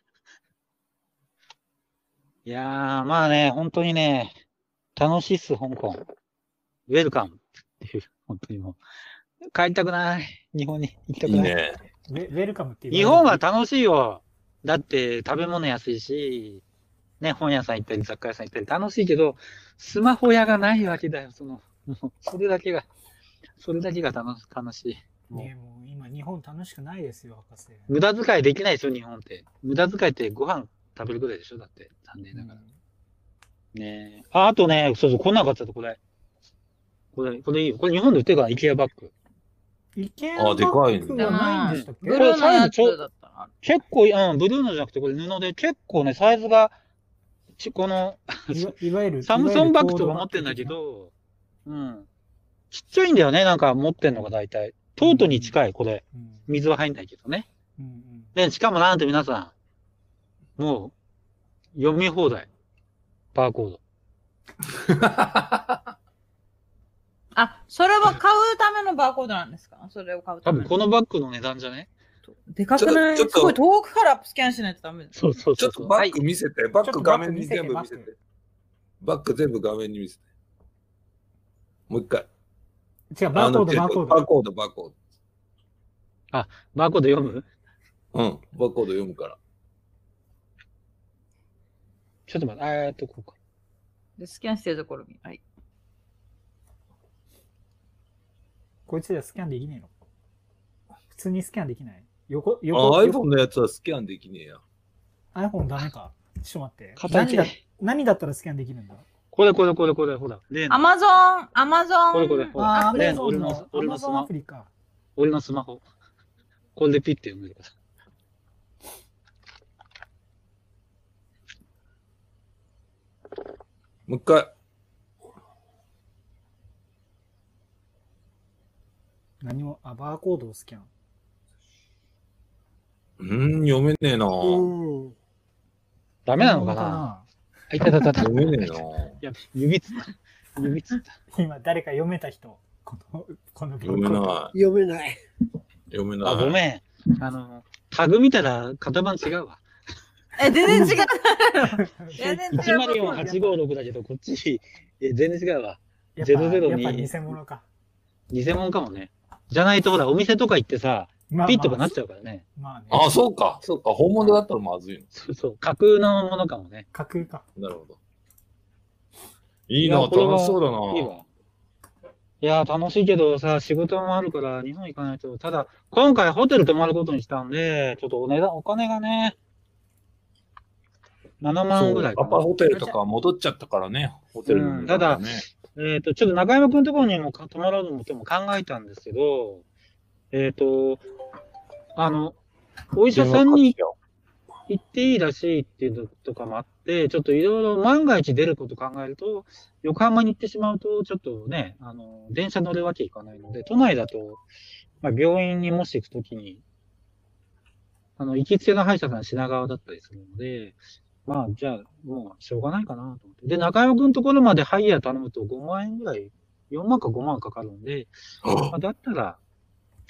いやー、まあね、本当にね、楽しいっす、香港。ウェルカムっていう、本当にもう。帰りたくない。日本に行きたくない。いいね。ウェルカムっていう。日本は楽しいよ。だって食べ物安いし、ね、本屋さん行ったり雑貨屋さん行ったり楽しいけど、スマホ屋がないわけだよ、その。<laughs> それだけが、それだけが楽楽しい。ねもう今日本楽しくないですよ、博士。無駄遣いできないでしょ、日本って。無駄遣いってご飯食べるぐらいでしょ、だって。残念ながら。うん、ねあ、あとね、そうそう、こんなかったと、これ。これ、これいいよ。これ日本で売ってるから、イケアバッグ。イケアバッグはないんでしたっけ、ブルーのやつだった結構、うん、ブルーのじゃなくて、これ布で結構ね、サイズが、ち、このいわゆる、サムソンバッグとか持ってんだけど、うん。ちっちゃいんだよね、なんか持ってんのが大体。トートに近い、これ。水は入んないけどね。で、しかもなんて皆さん、もう、読み放題。バーコード。あ、それは買うためのバーコードなんですか？それを買うため多分このバッグの値段じゃね？でかくない？すごい遠くからスキャンしないとダメだ。そうそうちょっとバック見せて、バック画面に全部見せて。バック全部画面に見せて。もう一回。違う、バーコード、バーコード。バーコード、バーコード。あ、バーコード読む？うん、バーコード読むから。ちょっと待って、えーっと、こうか。で、スキャンしてるところに。はい。こいつではスキャンできねえの？普通にスキャンできない？横、横。あ、iPhone のやつはスキャンできねえや。iPhone ダメか。ちょっと待って。何だ何だったらスキャンできるんだ？これこれこれこれ、ほら。アマゾン、アマゾン。これこれ、ほら。例の俺の、俺のスマホ。俺のスマホ。これでピッて読めるから。もう一回。何も、あ、バーコードをスキャン。うん、読めねえな？ダメなのかな？あ、いたたたた。読めねえな指つった。指つった。今、誰か読めた人。この、この読めない。読めない。読めない。あ、ごめん。あの、タグ見たら型番違うわ。え、全然違う。<laughs> 全然違う。104-856だけど、こっち、え、全然違うわ。002。やっぱ偽物か。偽物かもね。じゃないと、ほら、お店とか行ってさ、まあ、ピッとかなっちゃうからね。まあね。ああ、そうか。そうか。本物だったらまずいの。そうそう。架空のものかもね。架空か。なるほど。いいな、楽しそうだな。いいわ。いや、楽しいけどさ、仕事もあるから日本行かないと。ただ、今回ホテル泊まることにしたんで、ちょっとお値段、お金がね、7万ぐらいかな。パパホテルとか戻っちゃったからね、ホテルの、ねうん、ただ、えっ、ー、と、ちょっと中山くんのところにも泊まろうと思っても考えたんですけど、えっ、ー、と、あの、お医者さんに行っていいらしいっていうのとかもあって、ちょっといろいろ万が一出ること考えると、横浜に行ってしまうと、ちょっとね、あの、電車乗るわけいかないので、都内だと、まあ、病院にもし行くときに、あの、行きつけの歯医者さん品川だったりするので、まあ、じゃあ、もう、しょうがないかなと思って。で、中山くんのところまでハイヤー頼むと5万円ぐらい、4万か5万かかるんで、まあ、だったら、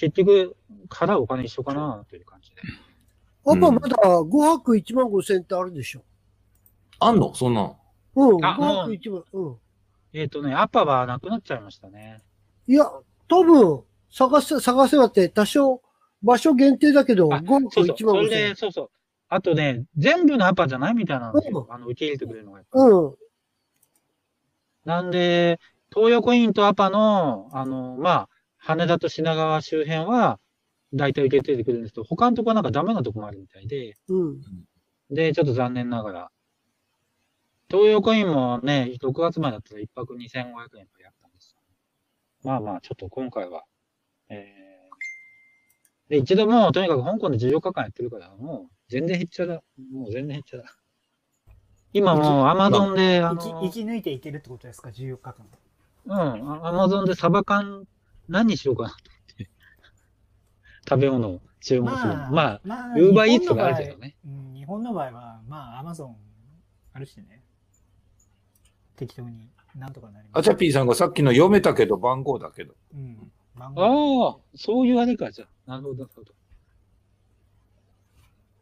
結局、払うお金一緒かなという感じで。パパまだ5泊1万5千円ってあるでしょ。あんの？そんなうん、5泊1万。うん。えっ、ー、とね、アッパはなくなっちゃいましたね。いや、多分、探せ、探せばって多少、場所限定だけど、5泊1万5千円。それで、そうそう。あとね、全部のアパじゃないみたいなんですよ。うん、あの、受け入れてくれるのが。うん。なんで、東横インとアパの、あの、まあ、羽田と品川周辺は、大体受け入れてくれるんですけど、他のとこはなんかダメなとこもあるみたいで、うん。で、ちょっと残念ながら。東横インもね、6月前だったら1泊2500円とやったんですよ。まあまあ、ちょっと今回は、えー、で、一度もうとにかく香港で14日間やってるから、もう、全然減っちゃだ。もう全然減っちゃだ。今もうアマゾンで、あの生き抜いていけるってことですか、14日間。うん、アマゾンでサバ缶何にしようかなと思って。<laughs> 食べ物を注文する。まあ、まあ、ウーバーイーツがあるけどね。うん、日本の場合は、まあ、アマゾンあるしね。適当に、なんとかなります。アチャピーさんがさっきの読めたけど番号だけど。うん。番号ああ、そういうあれか、じゃあ。なるほど、なるほど。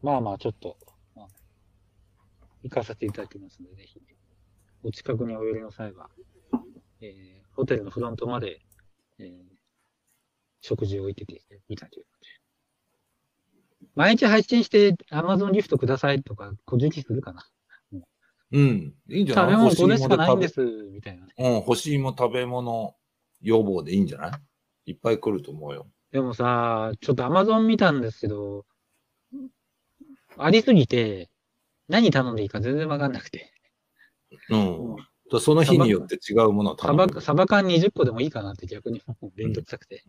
まあまあ、ちょっと、まあ、行かせていただきますので、ぜひ、お近くにお寄りの際は、えー、ホテルのフロントまで、えー、食事を置いててみた。毎日配信して、アマゾンギフトくださいとか、小じきするかな。うん。いいんじゃない？食べ物これしか？ないんです、みたいな、ね。うん、欲しいも食べ物要望でいいんじゃない？いっぱい来ると思うよ。でもさ、ちょっとアマゾン見たんですけど、ありすぎて、何頼んでいいか全然わかんなくて。うん。うん、その日によって違うものを頼む。サバ、サバ缶20個でもいいかなって逆にめんどくさくて。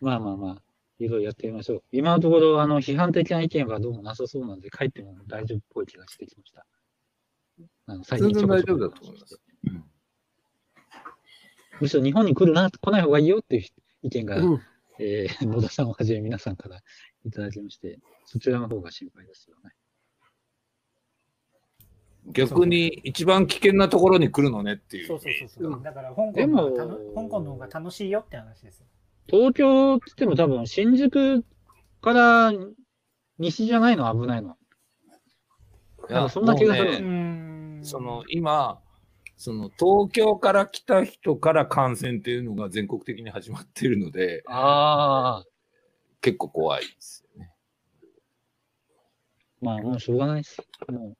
まあまあまあ、いろいろやってみましょう。今のところ、あの、批判的な意見はどうもなさそうなんで、帰っても大丈夫っぽい気がしてきました。あの最近全然大丈夫だと思います。うん、むしろ日本に来るな、来ない方がいいよっていう意見が、うん、えー、野田さんをはじめ皆さんからいただきまして、そちらの方が心配ですよね。逆に一番危険なところに来るのねっていう。そうそうそうそう。だから香港の香港の方が楽しいよって話ですよ。東京って言っても多分新宿から西じゃないの？危ないの？いや、そんな気がする。ね、その、今、その東京から来た人から感染っていうのが全国的に始まってるので、ああ。結構怖いですよね。まあ、もうしょうがないです。もう。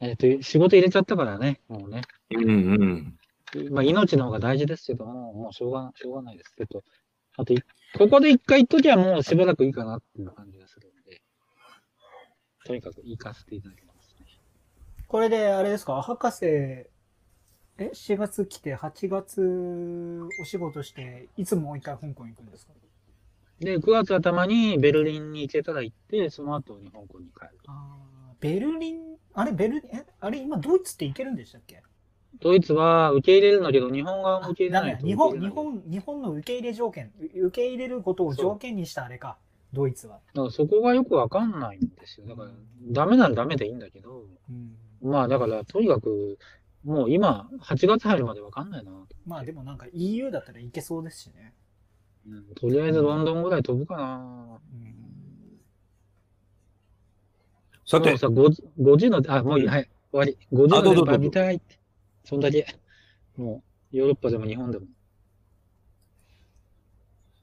えっ、ー、と、仕事入れちゃったからね、もうね。うんうん。まあ、命の方が大事ですけども、もうしょうが、しょうがないですけど、あと、ここで一回行っときゃもうしばらくいいかなっていう感じがするんで、とにかく行かせていただきます、ね。これで、あれですか、博士、え、4月来て、8月お仕事して、いつもう一回香港行くんですか？で、9月頭にベルリンに行けたら行って、その後に香港に帰る。あベルリン、あれ、ベルリン、え、あれ、今ドイツって行けるんでしたっけ？ドイツは受け入れるんだけど、日本側も受け入れない日本、日本、日本の受け入れ条件、受け入れることを条件にしたあれか、ドイツは。だからそこがよくわかんないんですよ。だから、ダメならダメでいいんだけど、うん、まあだから、とにかく、もう今、8月入るまでわかんないな。まあでもなんか EU だったらいけそうですしね。うん、とりあえずロンドンぐらい飛ぶかな。うん、さて。さ、5時の、あ、もういい、はい、終わり。5時の電波見たいって。そんだけ。もう、ヨーロッパでも日本でも。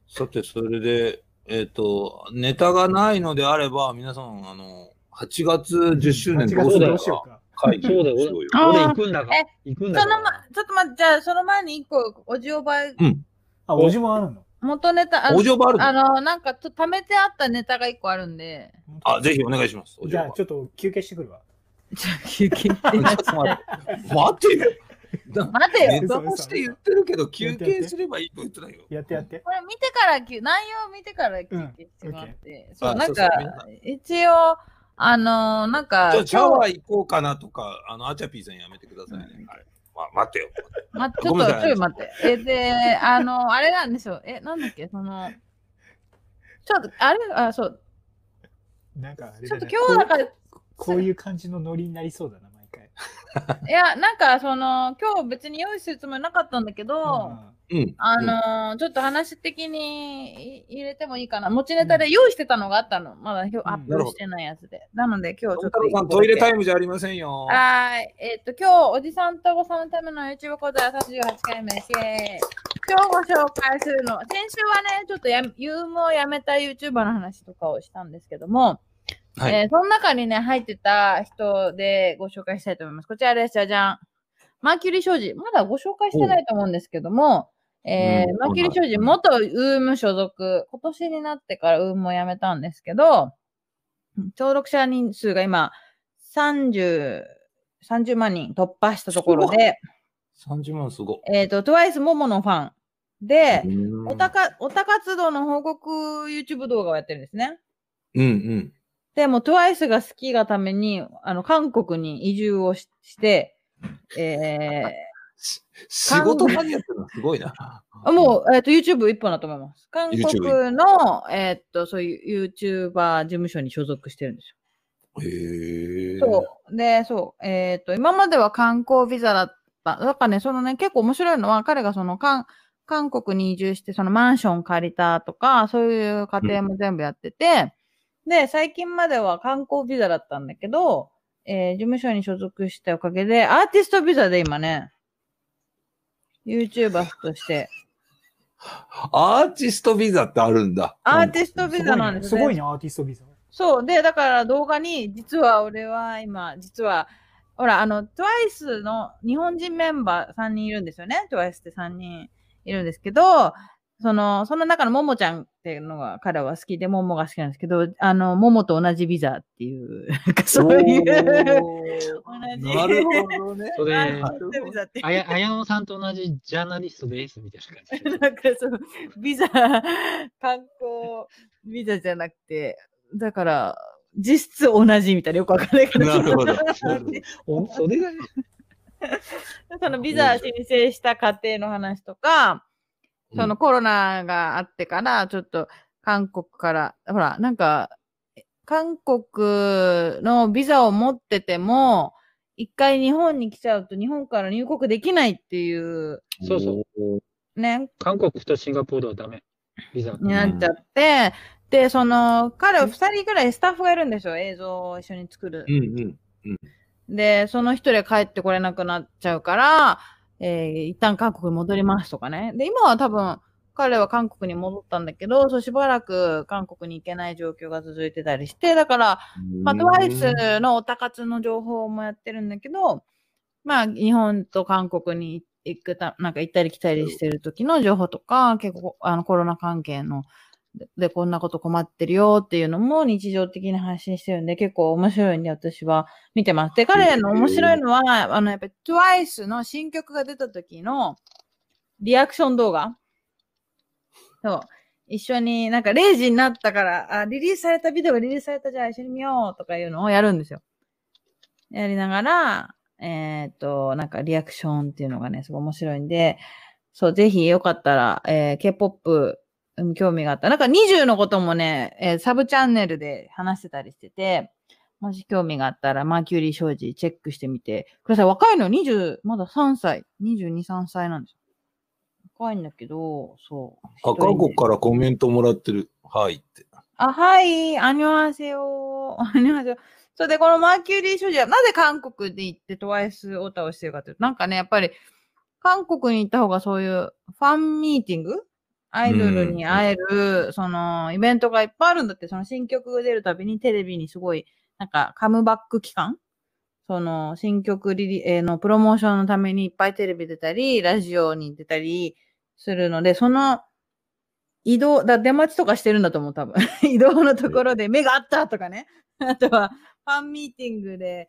さて、それで、えっ、ー、と、ネタがないのであれば、皆さん、あの、8月10周年どうするか。会議そうだよ。俺行くんだから。行くんだそのま、ちょっと待って、じゃあ、その前に一個、おじおば、うん。あ、おじもあるの？元ネタ、あの、おじおばあるの？あの、なんか、ちょっと貯めてあったネタが一個あるんで。あ、ぜひお願いします。じゃあ、ちょっと休憩してくるわ。じゃあ休憩ってちょっと待って。待てよ。待てよ。ネタとして言ってるけど、休憩すればいいと言ってないよ。やってやって。これ見てから、内容見てから休憩してもらって。そう、なんか、一応、あのなんか。じゃあ、シャワー行こうかなとか、あの、アチャピーさんやめてくださいね。ま、待ってよ。ま、ちょっと、ちょっと待って。え、で、あの、あれなんですよ。え、なんだっけ、その、ちょっと、あれ、あ、そう。なんか、ちょっと今日だから、こういう感じのノリになりそうだな、毎回。<laughs> いや、なんか、その、今日別に用意するつもりなかったんだけど、うん、あのー、ちょっと話的に入れてもいいかな。持ちネタで用意してたのがあったの。まだアップしてないやつで。なので今日ちょっと。トイレタイムじゃありませんよ。はい。えっ、ー、と、今日、おじさんとお子さんのための YouTube 講座38回目です。今日ご紹介するの。先週はね、ちょっとやユームをやめた YouTuber の話とかをしたんですけども、はい、えー、その中にね、入ってた人でご紹介したいと思います。こちらです。じゃじゃん。マーキュリー商事。まだご紹介してないと思うんですけども、えー、マーキュリー商事、元ウーム所属。今年になってからウームを辞めたんですけど、登録者人数が今、30、30万人突破したところで、30万すごえっ、ー、と、トゥワイスモモのファンで、おたか、おた活動の報告 YouTube 動画をやってるんですね。うんうん。でも、トゥワイスが好きがために、あの、韓国に移住をしして、えー、<laughs> 仕事何やってるのすごいな。もう、えっ、ー、と、YouTube 一本だと思います。韓国の、えっ、ー、と、そういう YouTuber 事務所に所属してるんですよ。へえ。そう。で、そう。えっ、ー、と、今までは観光ビザだった。だからね、そのね、結構面白いのは、彼がその、韓、韓国に移住して、そのマンション借りたとか、そういう過程も全部やってて、で、最近までは観光ビザだったんだけど、えー、事務所に所属したおかげで、アーティストビザで今ね、YouTuber として。アーティストビザってあるんだ。アーティストビザなんですね。すごいね、アーティストビザ。そう。で、だから動画に、実は俺は今、実は、ほら、あの、TWICE の日本人メンバー3人いるんですよね。TWICE って3人いるんですけど、その、その中のももちゃんっていうのが彼は好きで、ももが好きなんですけど、あの、ももと同じビザっていう、そういう、<laughs> 同じ。なるほどね。それ、あや、あやのさんと同じジャーナリストですみたいな感じ。<laughs> なんかそう、ビザ、観光ビザじゃなくて、だから、実質同じみたいなよくわかんないけど。なるほど。それがね。<laughs> そのビザ申請した過程の話とか、そのコロナがあってから、ちょっと韓国から、ほら、なんか、韓国のビザを持ってても、一回日本に来ちゃうと日本から入国できないっていう。そうそう。ね。韓国とシンガポールはダメ。ビザ。になっちゃって、で、その、彼は2人ぐらいスタッフがいるんですよ、映像を一緒に作る。うんうんうん、で、その1人は帰ってこれなくなっちゃうから、えー、一旦韓国に戻りますとかね。で、今は多分、彼は韓国に戻ったんだけど、そうしばらく韓国に行けない状況が続いてたりして、だから、まあ、トワイスのオタ活の情報もやってるんだけど、まあ、日本と韓国に行くた、なんか行ったり来たりしてる時の情報とか、結構、あの、コロナ関係ので、こんなこと困ってるよっていうのも日常的に配信してるんで、結構面白いんで私は見てます。で、彼の面白いのは、あの、やっぱり TWICE の新曲が出た時のリアクション動画。そう。一緒に、なんか0時になったから、あ、リリースされたビデオがリリースされたじゃあ一緒に見ようとかいうのをやるんですよ。やりながら、えっ、と、なんかリアクションっていうのがね、すごい面白いんで、そう、ぜひよかったら、えー、K-POP 興味があった。なんか20のこともね、えー、サブチャンネルで話してたりしてて、もし興味があったら、マーキュリー商事チェックしてみてください。若いの20、まだ3歳、22、3歳なんですよ。若いんだけど、そう。赤子からコメントもらってる。はいって。あ、はい、あにょはせよ。あにょはせよ。それで、このマーキュリー商事は、なぜ韓国で行ってトワイスオタをしてるかというと、なんかね、やっぱり、韓国に行った方がそういうファンミーティングアイドルに会える、その、イベントがいっぱいあるんだって、その新曲が出るたびにテレビにすごい、なんか、カムバック期間？その、新曲リリ、えー、のプロモーションのためにいっぱいテレビ出たり、ラジオに出たりするので、その、移動、だ出待ちとかしてるんだと思う、多分。<laughs> 移動のところで目があったとかね。<laughs> あとは、ファンミーティングで、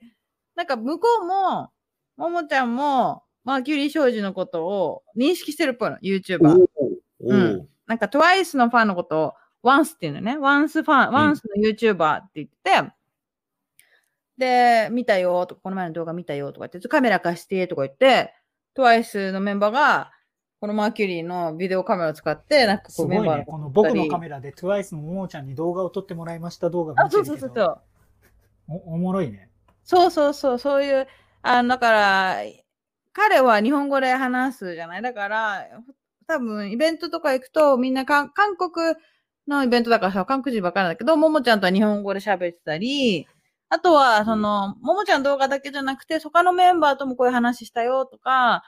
なんか向こうも、ももちゃんも、マーキュリー商事のことを認識してるっぽいの、YouTuber。うん。なんか TWICE のファンのことを ONCE っていうのね。ONCE ファン、ONCE の YouTuber って言って、で、見たよとか、この前の動画見たよとか言って、カメラ貸してとか言って、TWICE のメンバーが、このマーキュリーのビデオカメラを使って、なんかこうメンバー、ね、この僕のカメラで TWICE のももちゃんに動画を撮ってもらいました動画見てるけどあ、そうそうそうお。おもろいね。そうそうそう、そういう、あだから、彼は日本語で話すじゃない？だから、多分、イベントとか行くと、みんな韓国のイベントだからさ、韓国人ばっかりだけど、ももちゃんとは日本語で喋ってたり、あとは、その、ももちゃん動画だけじゃなくて、他のメンバーともこういう話したよとか、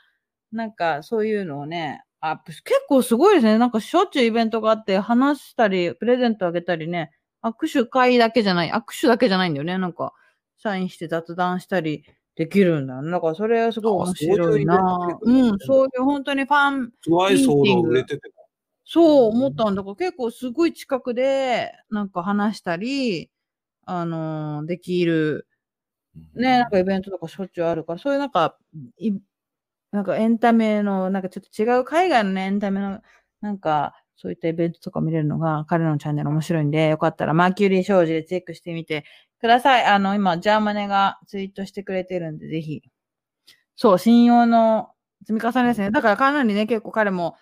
なんか、そういうのをね、アップ結構すごいですね。なんか、しょっちゅうイベントがあって、話したり、プレゼントあげたりね、握手会だけじゃない、握手だけじゃないんだよね。なんか、サインして雑談したり、できるんだ。だからそれすごい面白いな。うん、そういう本当にファン。トワイソー売れててそう思ったんだから結構すごい近くでなんか話したり、あのー、できる、ね、なんかイベントとかしょっちゅうあるから、そういうなんか、いなんかエンタメの、なんかちょっと違う海外のね、エンタメの、なんか、そういったイベントとか見れるのが彼のチャンネル面白いんで、よかったらマーキュリー商事でチェックしてみてください。あの、今、ジャーマネがツイートしてくれてるんで、ぜひ。そう、信用の積み重ねですね。だからかなりね、結構彼も、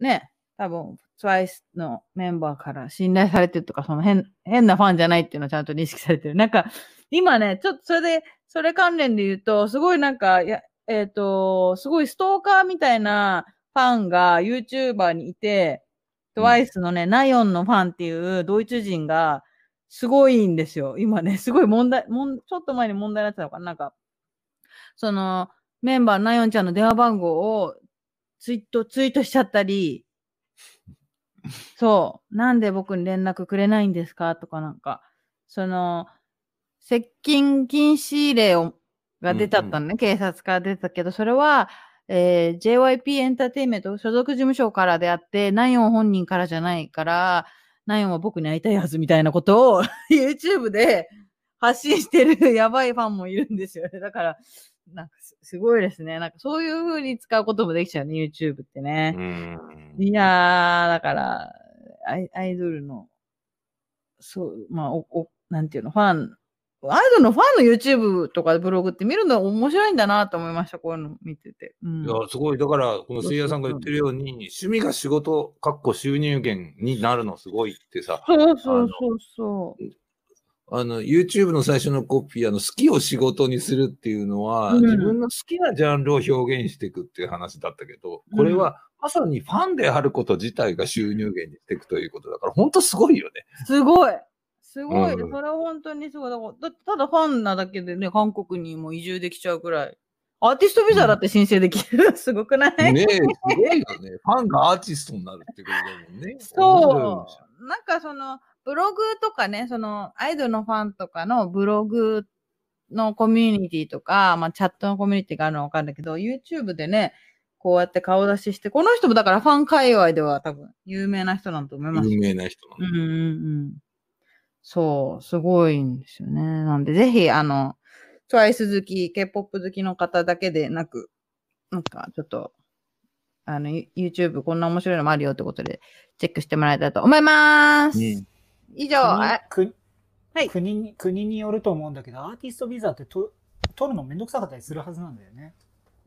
ね、多分、TWICE のメンバーから信頼されてるとか、その変、変なファンじゃないっていうのはちゃんと認識されてる。なんか、今ね、ちょっとそれで、それ関連で言うと、すごいなんか、やえっ、ー、と、すごいストーカーみたいなファンが YouTuber にいて、TWICE のね、ナヨンのファンっていうドイツ人が、すごいんですよ。今ね、<laughs> すごい問題、もんちょっと前に問題になってたのかな。なんか、その、メンバー、ナヨンちゃんの電話番号をツイート、ツイートしちゃったり、そう、なんで僕に連絡くれないんですか？とかなんか、その、接近禁止令をが出ちゃったのね、うんうん、警察から出たけど、それは、えー、JYP エンターテインメント所属事務所からであって、ナヨン本人からじゃないから、ナヨンは僕に会いたいはずみたいなことを <laughs> YouTube で発信してるやばいファンもいるんですよね。だから、なんかすごいですね。なんかそういう風に使うこともできちゃうね、YouTube ってね。いやー、だからアイ、アイドルの、そう、まあ、お、お、なんていうの、ファン、アイドルのファンの YouTube とかブログって見るの面白いんだなと思いました、こういうの見てて。うん、いや、すごい。だから、この水谷さんが言ってるように、趣味が仕事、かっこ収入源になるのすごいってさ。そうそうそうそう。あの、YouTube の最初のコピー、あの、好きを仕事にするっていうのは、うん、自分の好きなジャンルを表現していくっていう話だったけど、これは、まさにファンであること自体が収入源にしていくということだから、本当すごいよね。すごい。すごい。うん、それは本当にすごい。だただファンなだけでね、韓国にも移住できちゃうくらい。アーティストビザだって申請できる。うん、すごくない？ねえ、すごいよね。ファンがアーティストになるってことだもんね。そう。なんかその、ブログとかね、その、アイドルのファンとかのブログのコミュニティとか、まあ、チャットのコミュニティがあるのはわかるんだけど、YouTube でね、こうやって顔出しして、この人もだからファン界隈では多分有名な人なんと思います。有名な人なんだ。うんうんうん。そう、すごいんですよね。なんで、ぜひ、あの、トワイス好き、K-POP 好きの方だけでなく、なんか、ちょっと、あの、YouTube こんな面白いのもあるよってことで、チェックしてもらえたらと思います。うん以上、国はい、国に、国によると思うんだけど、アーティストビザってと取るのめんどくさかったりするはずなんだよね。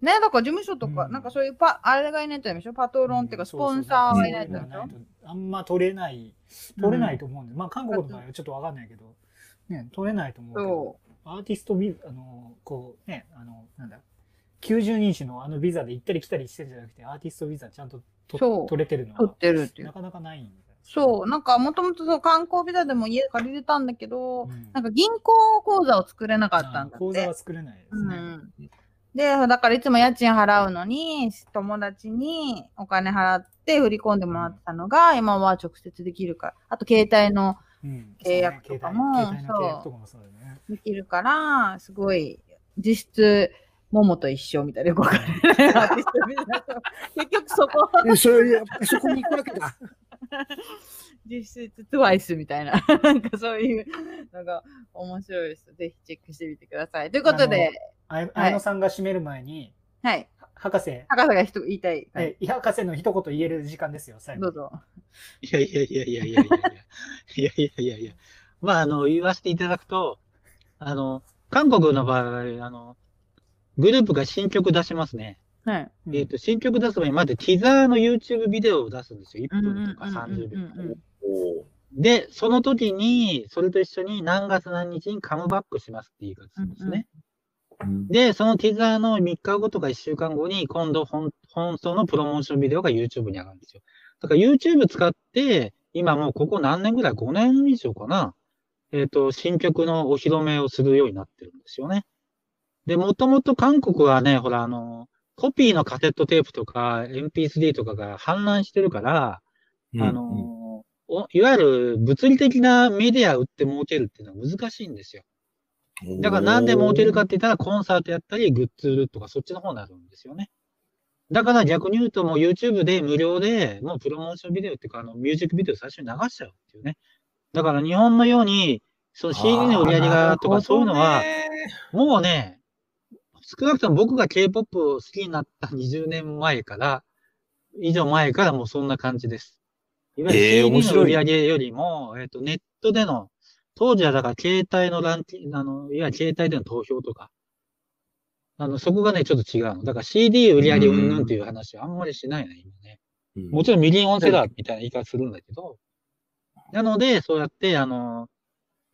ね、だから事務所とか、うん、なんかそういうパ、あれがいないとダメでしょ？パトロンっていうか、スポンサーがいないとダメでしょ、あんま取れない、取れないと思うんで、うん、まあ韓国の場合はちょっとわかんないけど、ね、取れないと思うけど、アーティストビザ、あの、こう、ね、あの、なんだ、90人種のあのビザで行ったり来たりしてるんじゃなくて、アーティストビザちゃんと取れてるのは、取ってるってなかなかないんで。そう、なんかもともとそう観光ビザでも家借りれたんだけど、うん、なんか銀行口座を作れなかったんだって。口座は作れないですね。うんで、だからいつも家賃払うのに、友達にお金払って振り込んでもらってたのが、今は直接できるから。あと、携帯の契約とかも、そう、できるから、すごい、実質、ももと一緒みたいなよくわかる。<laughs> 結局そこ。それ、そこに行くわけだ。<laughs> <laughs> 実質トゥワイスみたいな、<laughs> なんかそういうのが面白いです。ぜひチェックしてみてください。ということで、あやのさんが締める前に、はい。博士。博士がひと言いたい。はい。博士の一言言える時間ですよ、最後。どうぞ。いやいやいやいやいやいやいや。いやいやいやいや。まあ、あの、言わせていただくと、あの、韓国の場合、あの、グループが新曲出しますね。はい。えっ、と、新曲出す前に、まずティザーの YouTube ビデオを出すんですよ。1分とか30秒とか。で、その時に、それと一緒に何月何日にカムバックしますって言い方するんですね。で、そのティザーの3日後とか1週間後に、今度本、本当のプロモーションビデオが YouTube に上がるんですよ。だから YouTube 使って、今もうここ何年ぐらい ?5 年以上かな？えっ、ー、と、新曲のお披露目をするようになってるんですよね。で、もともと韓国はね、ほら、あの、コピーのカセットテープとか MP3 とかが氾濫してるから、うん、あの、いわゆる物理的なメディア売って儲けるっていうのは難しいんですよ。だからなんで儲けるかって言ったらコンサートやったりグッズ売るとかそっちの方になるんですよね。だから逆に言うともう YouTube で無料でもうプロモーションビデオっていうかあのミュージックビデオ最初に流しちゃうっていうね。だから日本のようにその CD の売り上げがとかそういうのは、もうね、少なくとも僕が K-POP を好きになった20年前から、以上前からもうそんな感じです。いわゆる CD の売り上げよりも、えっ、ー、と、ネットでの、当時はだから携帯のランキング、あの、いわゆる携帯での投票とか、あの、そこがね、ちょっと違うの。だから CD 売り上げうんぬんっていう話はあんまりしないね、今ね。もちろんミリオンセラーみたいな言い方するんだけど、なので、そうやって、あの、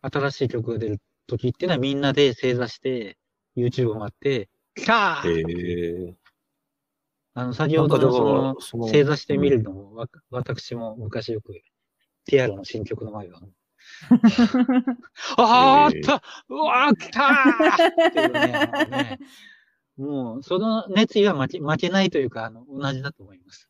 新しい曲が出る時っていうのはみんなで正座して、YouTube を待って、キャー！へあの、先ほどのその、正座してみるのも、わ私も昔よく、ティアロの新曲の前は、<laughs> あーった！うわー来たー！っていうねね、もう、その熱意は負け負けないというか、あの、同じだと思います。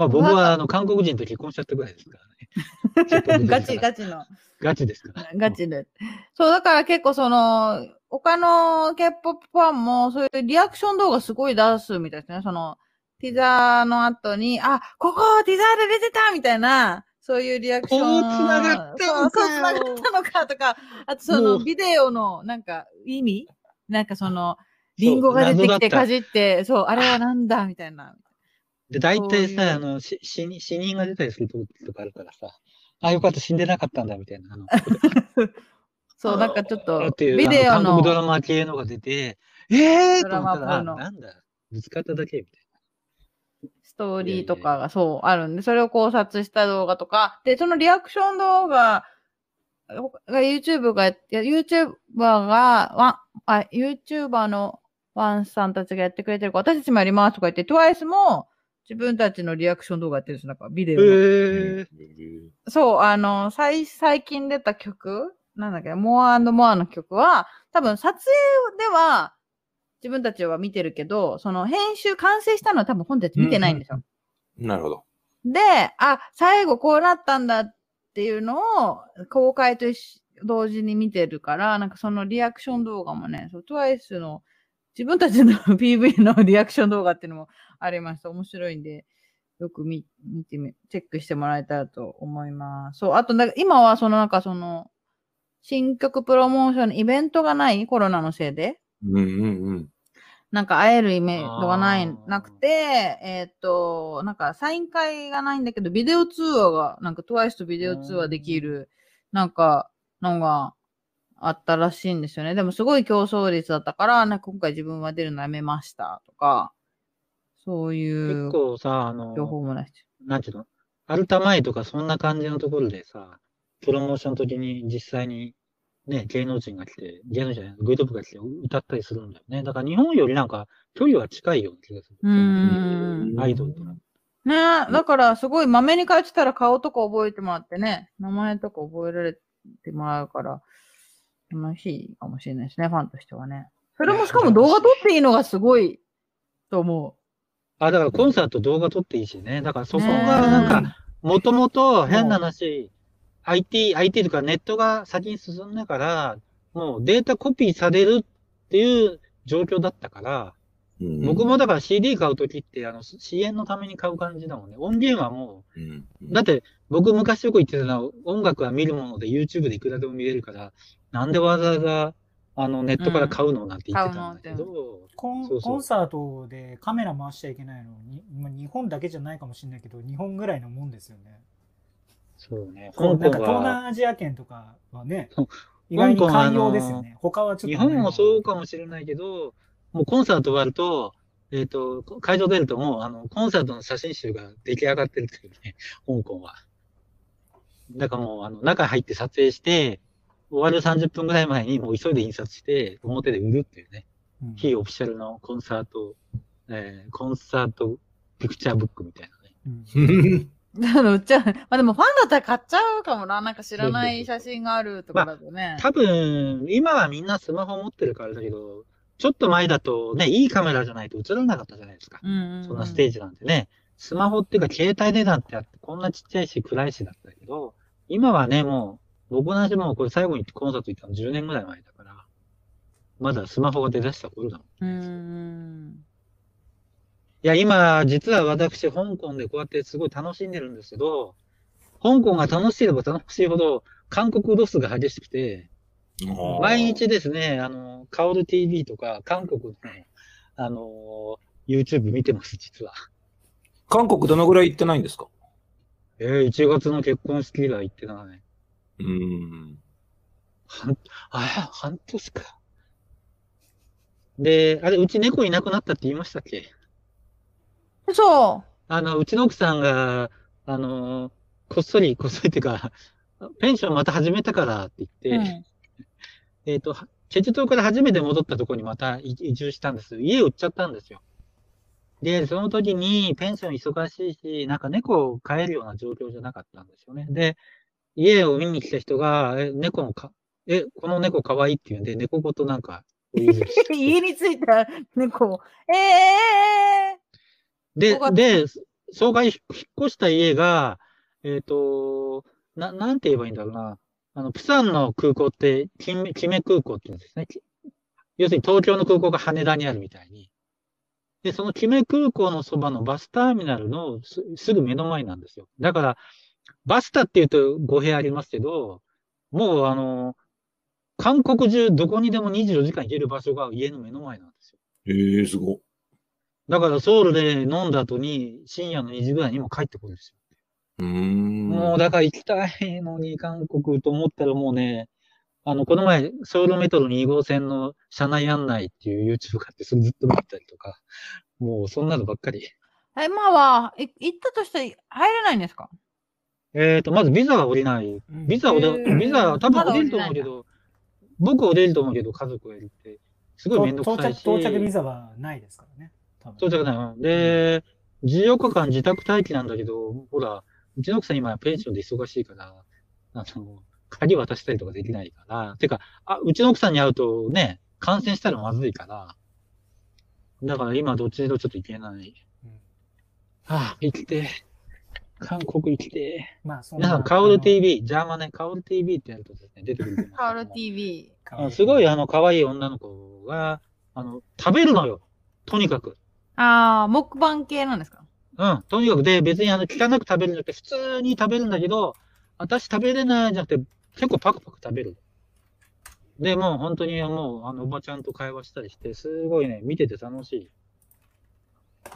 まあ僕はあの韓国人と結婚しちゃったぐらいですからね。ガチガチの。ガチですかガチで。そう、だから結構その、他の K-POP ファンもそういうリアクション動画すごい出すみたいですね。その、ティザーの後に、あ、ここティザーで出てたみたいな、そういうリアクション。こう繋がったのか。そう、繋がったのかとか、あとそのビデオのなんか意味？なんかその、リンゴが出てきてかじって、そう、あれはなんだみたいな。で、大体さ、あの、死死死人が出たりするととかあるからさ、あ、よかった、死んでなかったんだ、みたいな。あの <laughs> そう、なんかちょっと、ビデオの。韓国ドラマ系のが出て、ええー、と思ったら、なんだ、ぶつかっただけみたいな。ストーリーとかがそうあるんで、それを考察した動画とか、で、そのリアクション動画 YouTube が、YouTuber が、ワあ、YouTuber のワンさんたちがやってくれてるから、私たちもやりますとか言って、TWICE も自分たちのリアクション動画やってるんですなんかビデオ。ー、そう、あの、最、最近出た曲なんだっけ、モアモアの曲は、多分撮影では自分たちは見てるけど、その編集完成したのは多分本たち見てないんですよ。うん、なるほど。で、あ、最後こうなったんだっていうのを公開と同時に見てるから、なんかそのリアクション動画もね、そう TWICE の自分たちの <laughs> PV のリアクション動画っていうのもありました。面白いんで、よく見見てみ、チェックしてもらえたらと思います。そう、あと、今はそのなんかその、新曲プロモーションイベントがないコロナのせいで。うんうんうん。なんか会えるイメージがない、なくて、えっ、と、なんかサイン会がないんだけど、ビデオ通話が、なんか TWICE とビデオ通話できる、なんか、のがあったらしいんですよね。でもすごい競争率だったから、なんか今回自分は出るのやめましたとか、そういう結構さ、あの、情報もないし。なんていうの？アルタ前とかそんな感じのところでさ、プロモーションの時に実際にね、芸能人が来て、芸能人じゃない、グループが来て歌ったりするんだよね。だから日本よりなんか距離は近いような気がする。うん。アイドルとか。ねだからすごいまめに帰ってたら顔とか覚えてもらってね、名前とか覚えられてもらうから、楽しいかもしれないですね、ファンとしてはね。それもしかも動画撮っていいのがすごいと思う。あ、だからコンサート動画撮っていいしね。だからそこがなんか、もともと変な話、IT、IT とかネットが先に進んだから、もうデータコピーされるっていう状況だったから、うん、僕もだから CD 買うときって、あの、支援のために買う感じだもんね。音源はもう、うんうん、だって僕昔よく言ってたのは、音楽は見るもので YouTube でいくらでも見れるから、なんでわざわざ、あの、ネットから買うのなんて言ってたんだけど、コンコンサートでカメラ回しちゃいけないのに、まあ、日本だけじゃないかもしれないけど、日本ぐらいのもんですよね。そうね。なんか東南アジア圏とかはね、意外に寛容ですよね。他はちょっと、日本もそうかもしれないけど、もうコンサート終わると、えっ、ー、と、会場出るともう、あの、コンサートの写真集が出来上がってるっていうね、香港は。だからもう、あの、中入って撮影して、終わる30分ぐらい前にもう急いで印刷して、表で売るっていうね、うん、非オフィシャルのコンサート、えー、コンサートピクチャーブックみたいなね。うん売っちゃう。まあでもファンだったら買っちゃうかもな。なんか知らない写真があるとかだとね。まあ、多分、今はみんなスマホ持ってるからだけど、ちょっと前だとね、いいカメラじゃないと映らなかったじゃないですか。うんうんうん、そんなステージなんてね。スマホっていうか携帯でなんてあって、こんなちっちゃいし暗いしだったけど、今はね、もう、僕の話もこれ最後にコンサート行ったの10年ぐらい前だから、まだスマホが出だした頃だもん。うんいや、今、実は私、香港でこうやってすごい楽しんでるんですけど、香港が楽しいれば楽しいほど、韓国ロスが激しくて、毎日ですね、あの、カオル TV とか、韓国の、あの、YouTube 見てます、実は。韓国どのぐらい行ってないんですか？ええー、1月の結婚式以来行ってない。うん。半、あ、半年か。で、あれ、うち猫いなくなったって言いましたっけ？そう。あの、うちの奥さんが、あの、こっそり、こっそりっていうか、ペンションまた始めたからって言って、うん、<laughs> えっと、チェジュ島から初めて戻ったところにまた移住したんです。家売っちゃったんですよ。で、その時にペンション忙しいし、なんか猫を飼えるような状況じゃなかったんですよね。で、家を見に来た人が、え、猫もか、え、この猫可愛いって言うんで、猫ごとなんか、<laughs> 家に着いた猫。ええーで、で、障害引っ越した家が、えっ、ー、と、な、なんて言えばいいんだろうな。あの、プサンの空港って、キメ、キメ空港って言うんですね。要するに東京の空港が羽田にあるみたいに。で、そのキメ空港のそばのバスターミナルのすすぐ目の前なんですよ。だから、バスタって言うと語弊ありますけど、もうあの、韓国中どこにでも24時間行ける場所が家の目の前なんですよ。ええー、すごだからソウルで飲んだ後に深夜の2時ぐらいにも帰ってくるんですよ。うんもうだから行きたいのに韓国と思ったらもうね、あの、この前、ソウルメトロ2号線の車内案内っていう YouTube があって、それずっと見たりとか、もうそんなのばっかり。え、今は、行ったとして入れないんですか？えっ、ー、と、まずビザが降りない。ビザ降り、ビザ多分降りると思うけど、僕降りると思うけど、家族がいるって。すごいめんどくさいし。到着ビザはないですからね。到着ない。で、14日間自宅待機なんだけど、ほら、うちの奥さん今ペンションで忙しいから、あの、鍵渡したりとかできないから、てか、あ、うちの奥さんに会うとね、感染したらまずいから、だから今どっちでもちょっと行けない。うん、ああ、生きて、韓国行きて。まあ、そ皆さん、カオル TV、ジャーマネ、カオル TV ってやるとですね、出てくる。カオル TV。すごい、あの、可愛い女の子が、あの、食べるのよ。とにかく。ああ、木板系なんですか？うん、とにかくで、別にあの、汚く食べるんじゃなくて、普通に食べるんだけど、私食べれないじゃなくて、結構パクパク食べる。で、もう本当にもう、あの、おばちゃんと会話したりして、すごいね、見てて楽しい。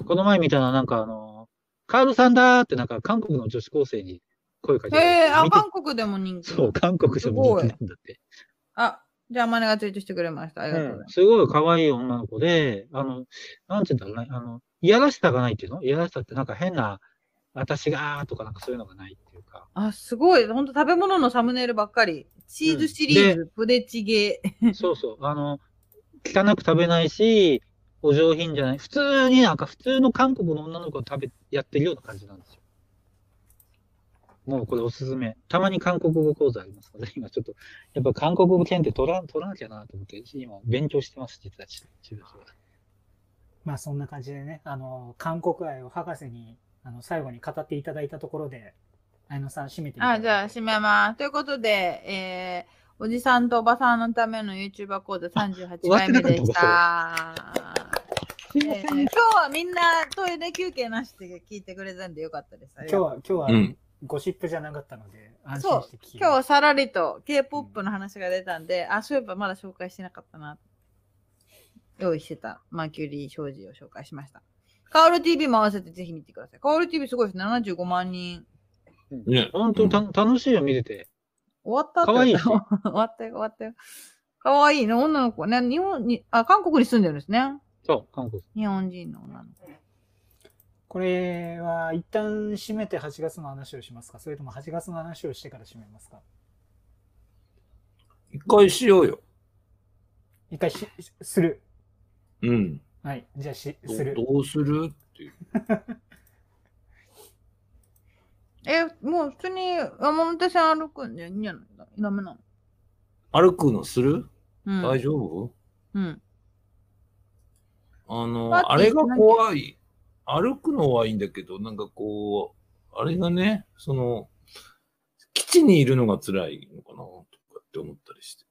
この前見たのはなんかあの、カールさんだーってなんか韓国の女子高生に声かけて。へえー、あ、韓国でも人気。そう、韓国でも人気なんだって。あ、じゃあ、マネがツイートしてくれました。ありがとうございます。すごい可愛い女の子で、あの、なんて言うんだろうね、あの、いやらしさがないっていうの？いやらしさってなんか変な、私がーとかなんかそういうのがないっていうか。あ、すごい。ほんと食べ物のサムネイルばっかり。チーズシリーズ、プデチゲー。そうそう。あの、汚く食べないし、お上品じゃない。普通になんか普通の韓国の女の子が食べ、やってるような感じなんですよ。もうこれおすすめ。たまに韓国語講座ありますので、今ちょっと、やっぱ韓国語検定取ら、取らなきゃなと思って、今勉強してます、実は。まあそんな感じでね、あの、韓国愛を博士に、あの、最後に語っていただいたところで、あのさん、締めてあ、じゃあ、締めます。ということで、えー、おじさんとおばさんのための YouTuber 講座38回目でした。えー、今日はみんなトイレ休憩なしで聞いてくれたんでよかったです。今日は、今日は、うんゴシップじゃなかったので、安心して聞き今日はさらりと K-POP の話が出たんで、うん、あ、そういえばまだ紹介してなかったな。用意してたマーキュリー商事を紹介しました。カオル TV も合わせてぜひ見てください。カオル TV すごいです。75万人。ね、本当た、楽しいよ、見てて。終わったかわいい。<laughs> 終わったよ、終わったよ。かわいいね、女の子ね。日本に、あ、韓国に住んでるんですね。そう、韓国。日本人の女の子。これは一旦締めて8月の話をしますか？それとも8月の話をしてから締めますか？一回しようよ。一回し、する。うん。はい。じゃあし、する。どうする？っていう。<laughs> え、もう普通に山手線歩くんでいいんじゃないダメなの？歩くのする、うん、大丈夫？うん。あの、あれが怖い。歩くのはいいんだけど、なんかこう、あれがね、その、基地にいるのが辛いのかな、とかって思ったりして。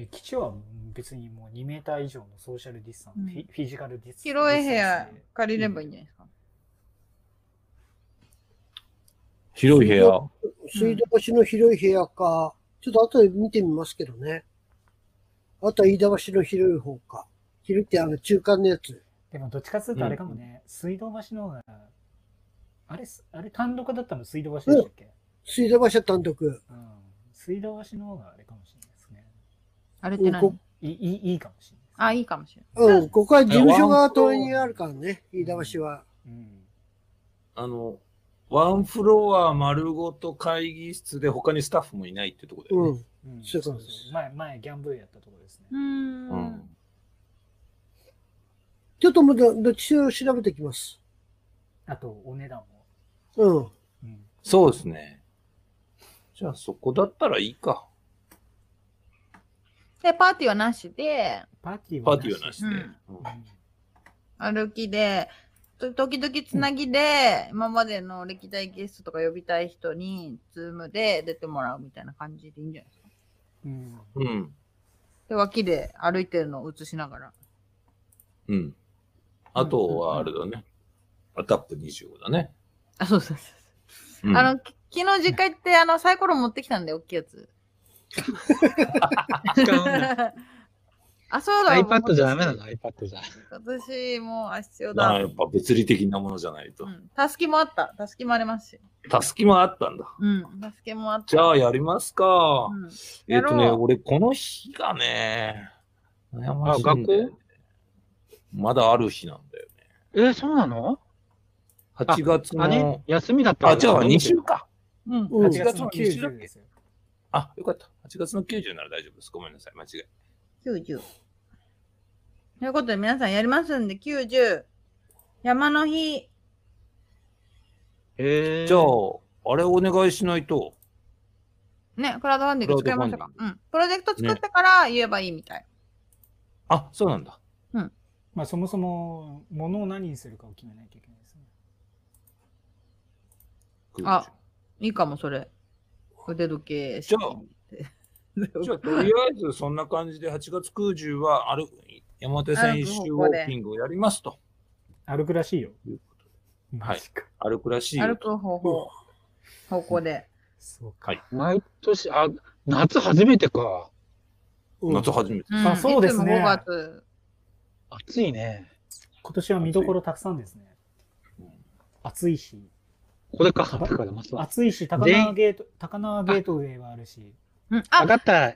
え、基地は別にもう2メーター以上のソーシャルディスタンス、うん、フィジカルディスタンス。広い部屋借りればいいんじゃないですか？広い部屋。水道橋の広い部屋か、ちょっと後で見てみますけどね。あとは飯田橋の広い方か。広いってあの中間のやつ。でもどっちかというとあれかもね、うん、水道橋の方が、あれ、あれ単独だったの水道橋でしたっけ、うん、水道橋単独。うん。水道橋の方があれかもしれない。あれって何？いいいいかもしれない。あ、いいかもしれない。うん、ここは事務所が遠いにあるからね、飯田橋は。うん。あの、ワンフロア丸ごと会議室で他にスタッフもいないってとこだよね。うん。うん、そうそうそう。前、前、ギャンブルやったとこですね。うん。うんちょっとまだ、どっちを調べてきます？あと、お値段も。うん。うん、そうですね。じゃあ、そこだったらいいか。で、パーティーはなしで、パーティーはなしで。なしで。うん、歩きで、時々つなぎで、今までの歴代ゲストとか呼びたい人に、ズームで出てもらうみたいな感じでいいんじゃないですか？うん。うん。で、脇で歩いてるのを映しながら。うん。あとはあれだね。アタップ25だね。あ、そうそうそう。うん、あの、昨日実家行って、あの、サイコロ持ってきたんで、大きいやつ。あ、そうだ。iPad じゃダメなの ?iPad じゃ。私も、あ、必要だ。あやっぱ物理的なものじゃないと。たすきもあった。たすきもありますし。たすきもあったんだ。うん。たすきもあった。じゃあ、やりますか。うん、えっ、とね、俺、この日がね、悩ましい。学校？まだある日なんだよね。えー、そうなの ?8 月の。あ、ね、休みだったあ、じゃあ2週か。うん。8月の90ですよ。あ、よかった。8月の90なら大丈夫です。ごめんなさい。間違い。90。ということで皆さんやりますんで、90。山の日。えー、じゃあ、あれお願いしないと。ね、クラウドファンディング作りましょうか。うん。プロジェクト作ってから言えばいいみたい。ね、あ、そうなんだ。うん。まあそもそも、ものを何にするかを決めないといけないですね。あ、いいかも、それ。腕時計じゃあ、<laughs> じゃあ、とりあえずそんな感じで8月90はある山手線一周ウォーキングをやりますと。歩くらしいよ。はい。歩くらしいよ。歩く方法。方向で。そうか。はい。毎年、あ、夏初めてか。夏初めて。あ、そうですね。5月。暑いね。今年は見どころたくさんですね。暑いし。これか。暑いし、高輪ゲート、高輪ゲートウェイはあるし。うん。あ、分かった。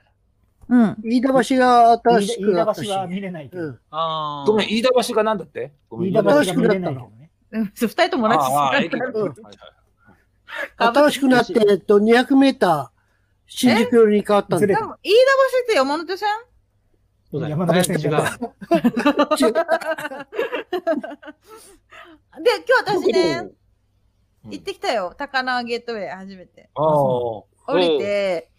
うん。飯田橋が新しくなったし。飯田橋は見れないけど。うん、あごめん、飯田橋がなんだって？飯田橋が見れないけどね。二人とも同じ新しくなって、えっと、200メーター、新宿寄りに変わったんだ。飯田橋って山手線？そうだ山手線じゃない。<laughs> で、今日私ね、行ってきたよ。高輪ゲートウェイ、初めて。降りて、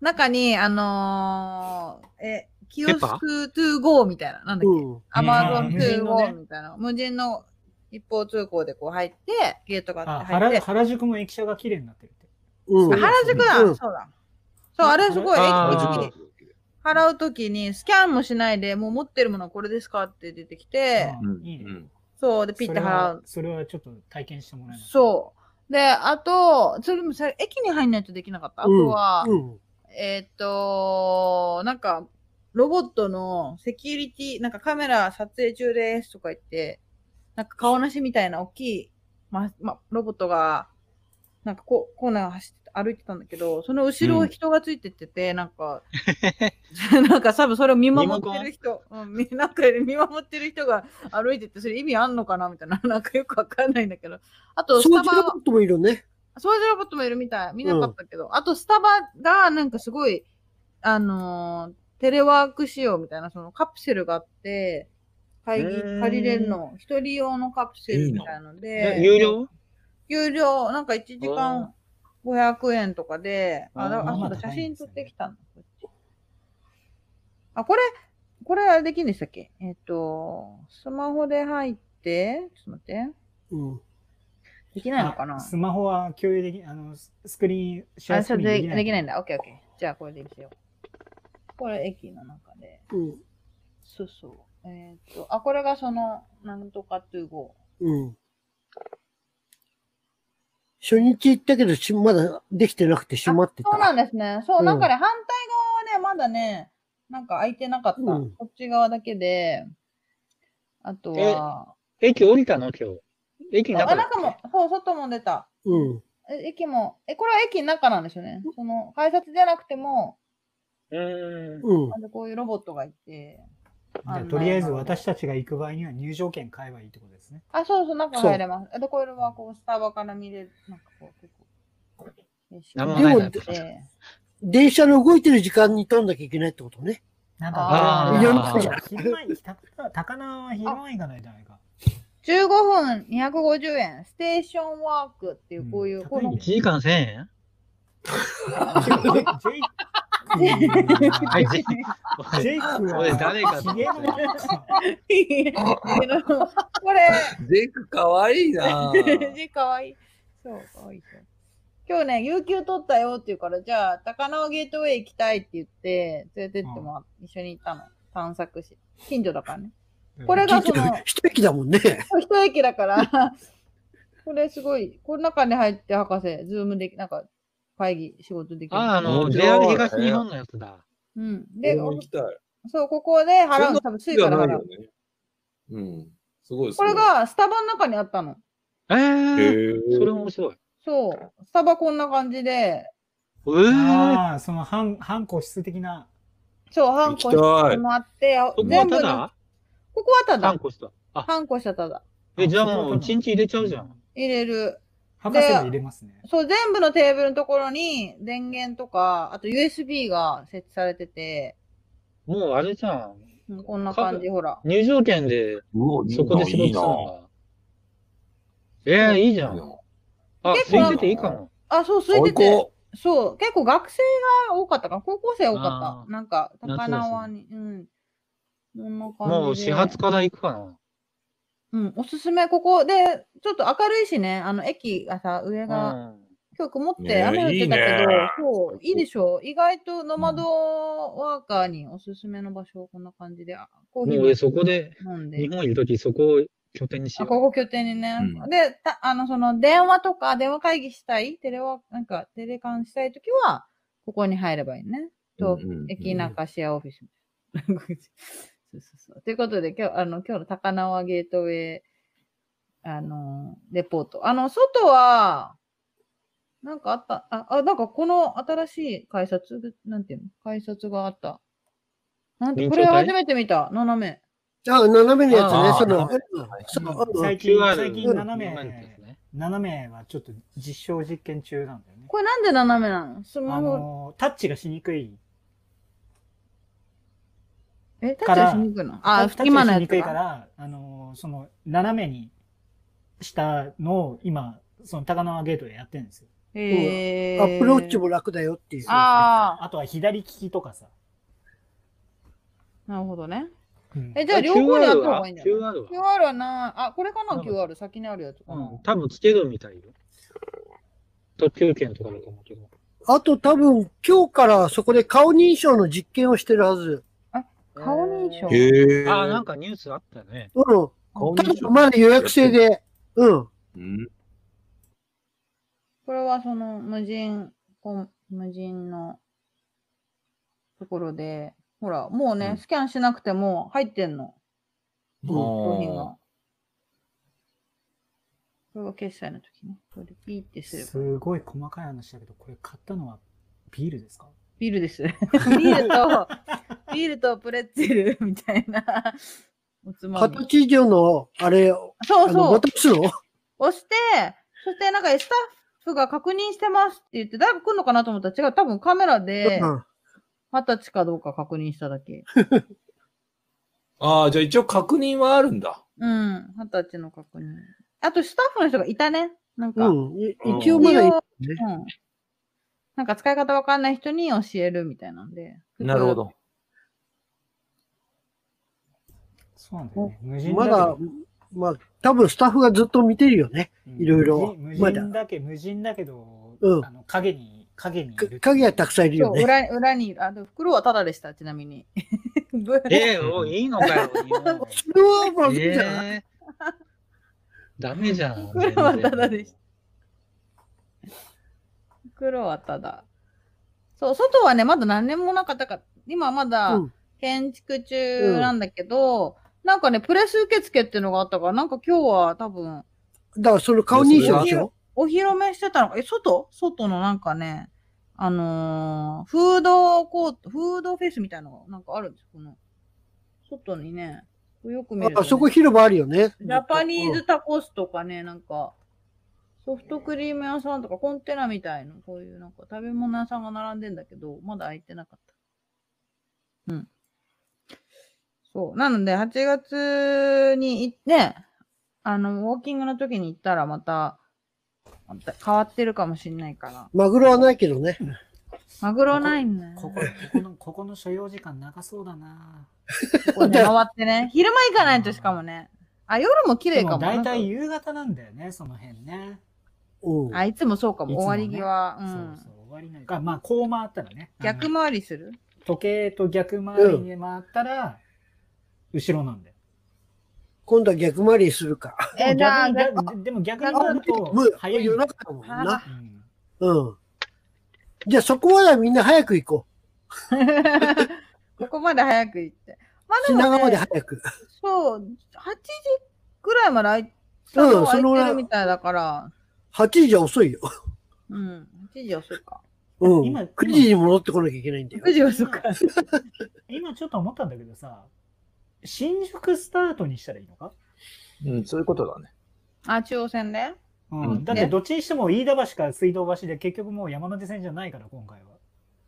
中に、あのー、え、キオスク to go みたいな、なんだっけ、 Amazon to goみたいな、無人の一方通行でこう入って、ゲートがあって入って。原宿も駅舎が綺麗になってるって。うん、原宿だ、うん、そうだ。そう、あれすごい、駅、払うときにスキャンもしないで、もう持ってるものこれですか？って出てきて、いいね。そう、で、ピッて払う。それはちょっと体験してもらえない？そう。で、あと、それもさ、駅に入んないとできなかった？あとは、うんえー、っと、なんか、ロボットのセキュリティ、なんかカメラ撮影中ですとか言って、なんか顔なしみたいな大きい、ま、ま、ロボットが、なんかこコーナー走って歩いてたんだけど、その後ろを人がついてってて、うん、なんか、<laughs> なんか多分それを見守ってる人、うん、<laughs> なんか見守ってる人が歩いてて、それ意味あんのかなみたいな、<laughs> なんかよくわかんないんだけど。あと、スタバ。ロボットもいるね。掃除ロボットもいるみたい。見なかったけど。うん、あと、スタバがなんかすごい、あのー、テレワーク仕様みたいな、そのカプセルがあって、会議、借りれるの、一人用のカプセルみたいので。有料？有料、なんか1時間500円とかで、あ、だあ、そうだ、写真撮ってきたの。あ、これ、これあれできるんでしたっけ？えっ、ー、と、スマホで入って、ちょっと待って。うん。できないのかな？スマホは共有でき、あの、スクリーン、シェアスクリーンできない。できないんだ。オッケーオッケー。じゃあこれでいいですよ。これ駅の中で。うん。そうそう。えっ、ー、と、あ、これがその、なんとかトゥーゴー。うん。初日行ったけどし、まだできてなくて閉まってた。そうなんですね。そう、うん、なんかね、反対側はね、まだね、なんか空いてなかった。うん、こっち側だけで、あとは。駅降りたの？今日。駅の中あ、中も、そう、外も出た。うん。え駅も、え、これは駅の中なんですよね。その、改札じゃなくても、うん。なんでこういうロボットがいて。とりあえず私たちが行く場合には入場券買えばいいってことですね。あ、そうそう、中入れます。で、これはこう、スタバから見れる、なんかこう、結構。でも、電車の動いてる時間に取んなきゃいけないってことね。なんだああ、昼前に、高輪は昼前行かないじゃないか。15分250円、ステーションワークっていう、こういう、この。1時間1000円 <laughs> ジェイクは誰かこれ。ジェイクかわいいなジェイクかわいい。そう、かわいい。今日ね、有給取ったよって言うから、じゃあ、高輪ゲートウェイ行きたいって言って、連れてってもらって、一緒に行ったの。探索し。近所だ？からね。これがその、一駅だ？もんね。一駅だ？から、これすごい、この中に入って博士、ズームでき、なんか、会議、仕事できる。あ、あの、JR 東日本のやつだ。うん。で、そう、ここで払うの、多分、スイカで払う。うん。すごいこれが、スタバの中にあったの。えー、それ面白い。そう。スタバこんな感じで。えー、ああ、その半、半個室的な。そう、半個室もあって、全部の。ここはただ。半個した。半個したただ。え、じゃあもう一日入れちゃうじゃん。入れる。博士が入れますね。そう、全部のテーブルのところに電源とか、あと USB が設置されてて。もうあれじゃん。こんな感じ、ほら。入場券で、そこで仕事するのええー、いいじゃん。あ、空いてていいかも。あ、そう、空いてて。そう、結構学生が多かったか高校生多かった。なんか、高輪に。うん。こんな感じもう始発から行くかな。うん、おすすめ、ここで、ちょっと明るいしね、あの、駅がさ、上が、うん、今日曇って雨降ってたけど、いいね、そう、いいでしょう。意外とノマドワーカーにおすすめの場所、こんな感じで、コーヒーもそこで、日本いるとき、そこを拠点にしよう。ここ拠点にね。うん、で、たあの、その、電話とか、電話会議したい、テレワ、なんか、テレカンしたいときは、ここに入ればいいね。と、うんうんうん、駅中シェアオフィス。そうそう。ということで、今日、あの、今日の高輪ゲートウェイ、あの、レポート。あの、外は、なんかあった、あ、あ、なんかこの新しい改札、なんていうの？改札があった。なんて、これ初めて見た、斜め。あ、斜めのやつね、その、最近、最近斜め、斜めはちょっと実証実験中なんだよね。これなんで斜めなの？スマホ。タッチがしにくいえ、タッチしにくいの？あ、今のやつ。にくいから、あの、その、斜めにしたのを今、その高輪ゲートでやってるんですよ。へえ。アップローチも楽だよっていう。ああ。あとは左利きとかさ。なるほどね。うん、え、じゃあ両方にあった方がいいんだよ。QR は ?QR はな、あ、これかな ?QR。先にあるやつ。うん。多分つけるみたいよ。特急券とかだと思うけど。あと多分今日からそこで顔認証の実験をしてるはず。顔認証へあ、なんかニュースあったね。うん。顔認証まだ予約制で。うん。うん。これはその無人、無人のところで、ほら、もうね、うん、スキャンしなくても入ってんの。商品が。これは決済の時ね。これでピーってする。すごい細かい話だけど、これ買ったのはビールですか？ビールです。<laughs> ビールと、ビールとプレッツェル <laughs> みたいなおつまみ。形以上の、あれ、そうそう。渡すの？押して、そしてなんかスタッフが確認してますって言って、誰か来るのかなと思ったら違う。多分カメラで、二十歳かどうか確認しただけ。<laughs> ああ、じゃあ一応確認はあるんだ。うん、二十歳の確認。あとスタッフの人がいたね。なんか。うん、一応まだいい、ね、うん。なんか使い方わかんない人に教えるみたいなんで。なるほど。そうなんだよね。無人まだ、まあ、多分スタッフがずっと見てるよね。いろいろ。無人だけ、無人だけど、うん、あの影に、影に影はたくさんいるよね。裏裏に、あの袋はタダでした、ちなみに。<laughs> ええー、いいのかよ。それ <laughs> はまずいじゃない、えー、ダメじゃん。袋はタダでした。袋はただ。そう、外はね、まだ何年もなかったか、今まだ建築中なんだけど、うん、なんかね、プレス受付っていうのがあったから、なんか今日は多分。だからその顔認証でしょ？お披露目してたのえ、外？外のなんかね、あのー、フードコート、フードフェイスみたいなのがなんかあるんですこの、外にね。よく見る、ね、あ、そこ広場あるよね。ジャパニーズタコスとかね、なんか、ソフトクリーム屋さんとかコンテナみたいな、こういうなんか食べ物屋さんが並んでんだけど、まだ開いてなかった。うん。そう。なので、8月にね、あの、ウォーキングの時に行ったらまた、また変わってるかもしんないから。マグロはないけどね。マグロないんだここ、ここの、ここの所要時間長そうだなここね、回ってね。昼間行かないとしかもね。あ、夜も綺麗かも。だいたい夕方なんだよね、その辺ね。あ、いつもそうかも、終わり際。うん。そうそう、終わりなんか、まあ、こう回ったらね。逆回りする？時計と逆回りに回ったら、後ろなんだよ。今度は逆回りするか。え、じゃあ、でも逆になると、早い。夜中だもんな。うん。じゃあそこまではみんな早く行こう。<laughs> ここまで早く行って。まあでも、ね、品川まで早く。そう、8時ぐらいまで空いてるみたいだから。8時じゃ遅いよ。うん。8時遅いか。うん。今、9時に戻ってこなきゃいけないんだよ。9時遅か。<laughs> 今ちょっと思ったんだけどさ、新宿スタートにしたらいいのか？うん、そういうことだね。あ、中央線で？うん、だってどっちにしても飯田橋か水道橋で結局もう山手線じゃないから、今回は。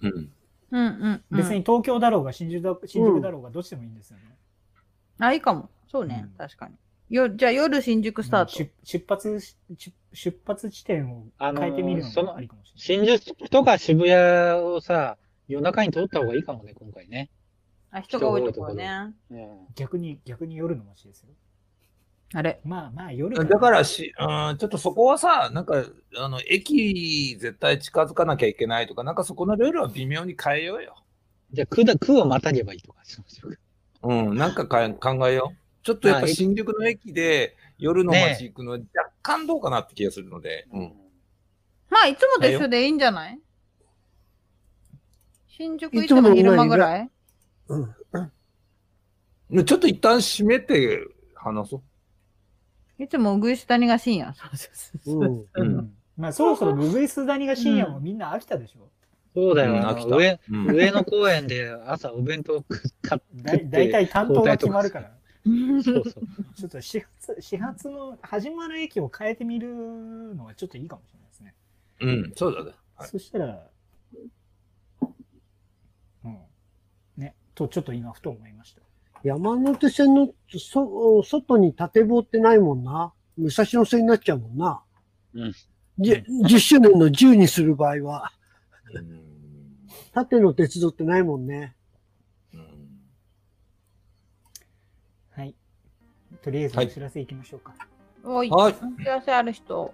うん。うんうん別に東京だろうが新宿だ新宿だろうがどっちでもいいんですよね。あ、いいかも。そうね。うん確かに。よ、じゃあ夜新宿スタート。出出発し出発地点を変えてみるのもありかもしれない。新宿とか渋谷をさ、夜中に通った方がいいかもね、今回ね。あ、人が多いところね。逆に、逆に夜の街ですよ。あれ？まあまあ夜だからし、うん、ちょっとそこはさ、なんか、あの、駅絶対近づかなきゃいけないとか、なんかそこのルールは微妙に変えようよ。じゃあ、区だ、区をまたげばいいとかしましょうか。うん、なんかか考えよう。ちょっとやっぱ新宿の駅で夜の街行くの若干どうかなって気がするので。ね、うん。まあ、いつもと一緒でいいんじゃない？新宿行っても昼間ぐらい？うん。ちょっと一旦閉めて話そう。いつもうぐいす谷が深夜。<laughs> そううん。まあそろそろうぐいす谷が深夜もみんな飽きたでしょ。そうだよ、飽きた上、上野公園で朝お弁当買って。だいたい担当が決まるから。そうそう。ちょっと始発、始発の始まる駅を変えてみるのはちょっといいかもしれないですね。うん、そうだね。はい、そしたら、うん。ね、とちょっと今ふと思いました。山手線のそ外に縦棒ってないもんな。武蔵野線になっちゃうもんな。うん。10, 10周年の10にする場合は。縦の鉄道ってないもんね。とりあえずお知らせいきましょうか。はい。お知らせある人。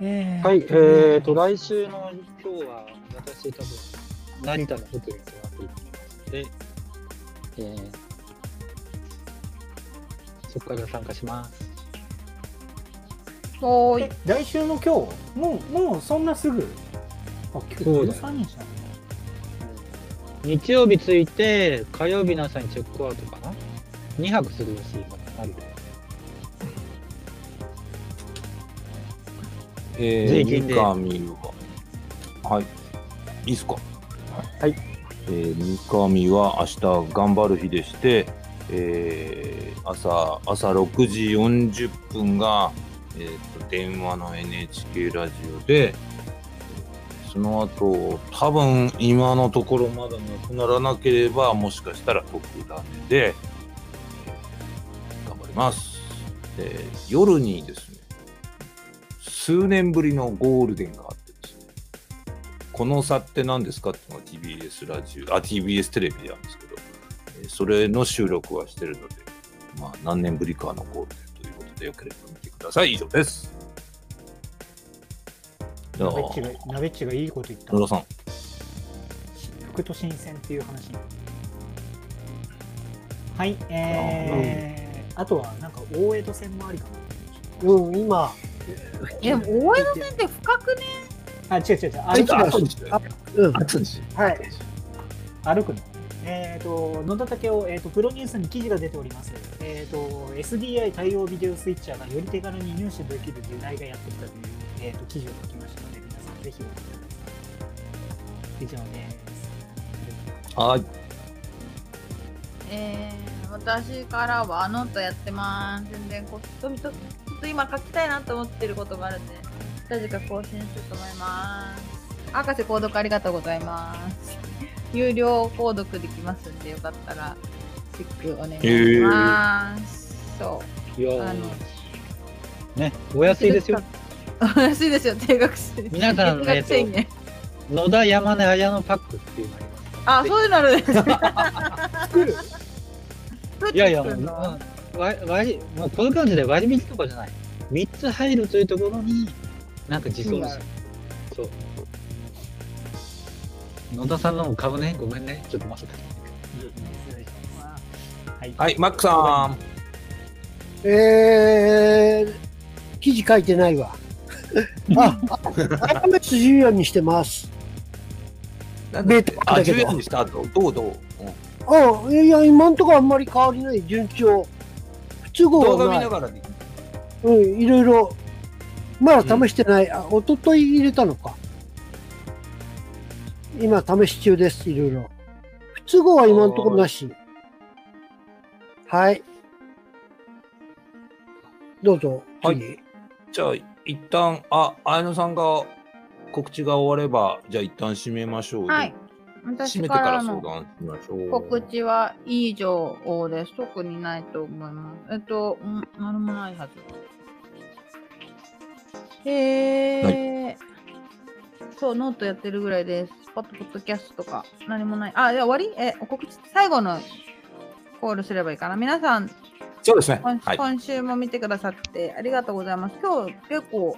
えー、はい、えーと、来週の今日は、私多分、成田の？ホテルに泊まっていきますの？で、えー、そこから参加します。はい。来週の今日、もう、もうそんなすぐ、あ、今日13日だね。日曜日着いて、火曜日の朝にチェックアウトかな？2泊するらしいからあるえー、税金で。三上は、はい。いいっすか？はい。えー、三上は明日頑張る日でして、えー、朝、朝6時40分が、えーと、電話の NHK ラジオで、その後、多分今のところまだなくならなければ、もしかしたら特ダネで、ます。え、夜にですね、数年ぶりのゴールデンがあって、この差って何ですか？っていうのが TBS ラジオ、あ、TBS テレビなんですけど、えー、それの収録はしてるので、まあ、何年ぶりかのゴールデンということで、よければ見てください。以上です。ナベッチが、ナベッチがいいこと言った。野田さん。福都新線っていう話。はい、えー、あとはなんか大江戸線もありかな。うん、今。でも大江戸線って深くねあ、違う違う違う。歩くの。うん。はい。歩くの。えっ、ー、と、野田武雄、えっ、ー、と、プロニュースに記事が出ております。えっ、ー、と、SDI 対応ビデオスイッチャーがより手軽に入手できる時代がやってきたという、えっ、と、記事を書きましたので、皆さんぜひご覧ください。以上です。はい。えー私からはノートやってます。全然こっとと、と今書きたいなと思ってることがあるんで、近々更新すると思います。博士購読ありがとうございます。有料購読できますんで、よかったらチェックお願いします。えー、そう。いやあのね、お安いですよ。お安いですよ、定額制。皆さん、えっと、野田山根綾のパックっていうのあります。あ、そういうのあるんですか。作るいやいや、まあ、割まあ、この感じで割引とかじゃない。3つ入るというところに、なんか自走そう。野田さんのも買うね？ごめんね。ちょっと待って。はい、はい、マックさん。えー、記事書いてないわ。<laughs> あ、14にしてます。ベータあ、14にした後、どうどう、うんあいや、今んとこあんまり変わりない、順調。不都合はない。動画見ながらでうん、いろいろ。まだ試してない。うん、あ、おととい入れたのか。今試し中です、いろいろ。不都合は今んとこなし。はい。どうぞ。はい。じゃあ、一旦、あ、綾野さんが告知が終われば、じゃあ一旦締めましょう。はい。私からの告知は以上です。特にないと思います。えっと、ん何もないはず。へえ、はい、そう、ノートやってるぐらいです。ポッドポッドキャストとか何もない。あ、で終わり？え、お告知、最後のコールすればいいかな。皆さん、そうですね。今はい、今週も見てくださってありがとうございます。今日結構、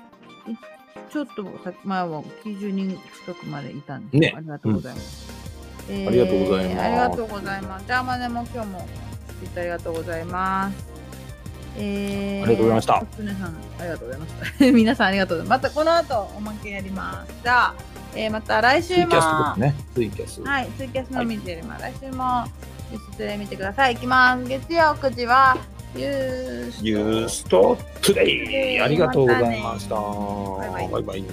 ちょっと前は90人近くまでいたんです、ね、ありがとうございます、ありがとうございます。ありがとうございます。じゃあまでも今日もありがとうございます。えー、ありがとうございました。常さん、ありがとうございました。<laughs> 皆さんありがとうございます。またこの後おまけやります。じゃあ、えー、また来週も。ツイキャスね。ツイキャス。はい、ツイキャスのみでやります。はい、来週もニュースで見てください。いきます。月曜9時は、ユースト。ユーストトゥデイ。ありがとうございました。バイバイ。バイバイ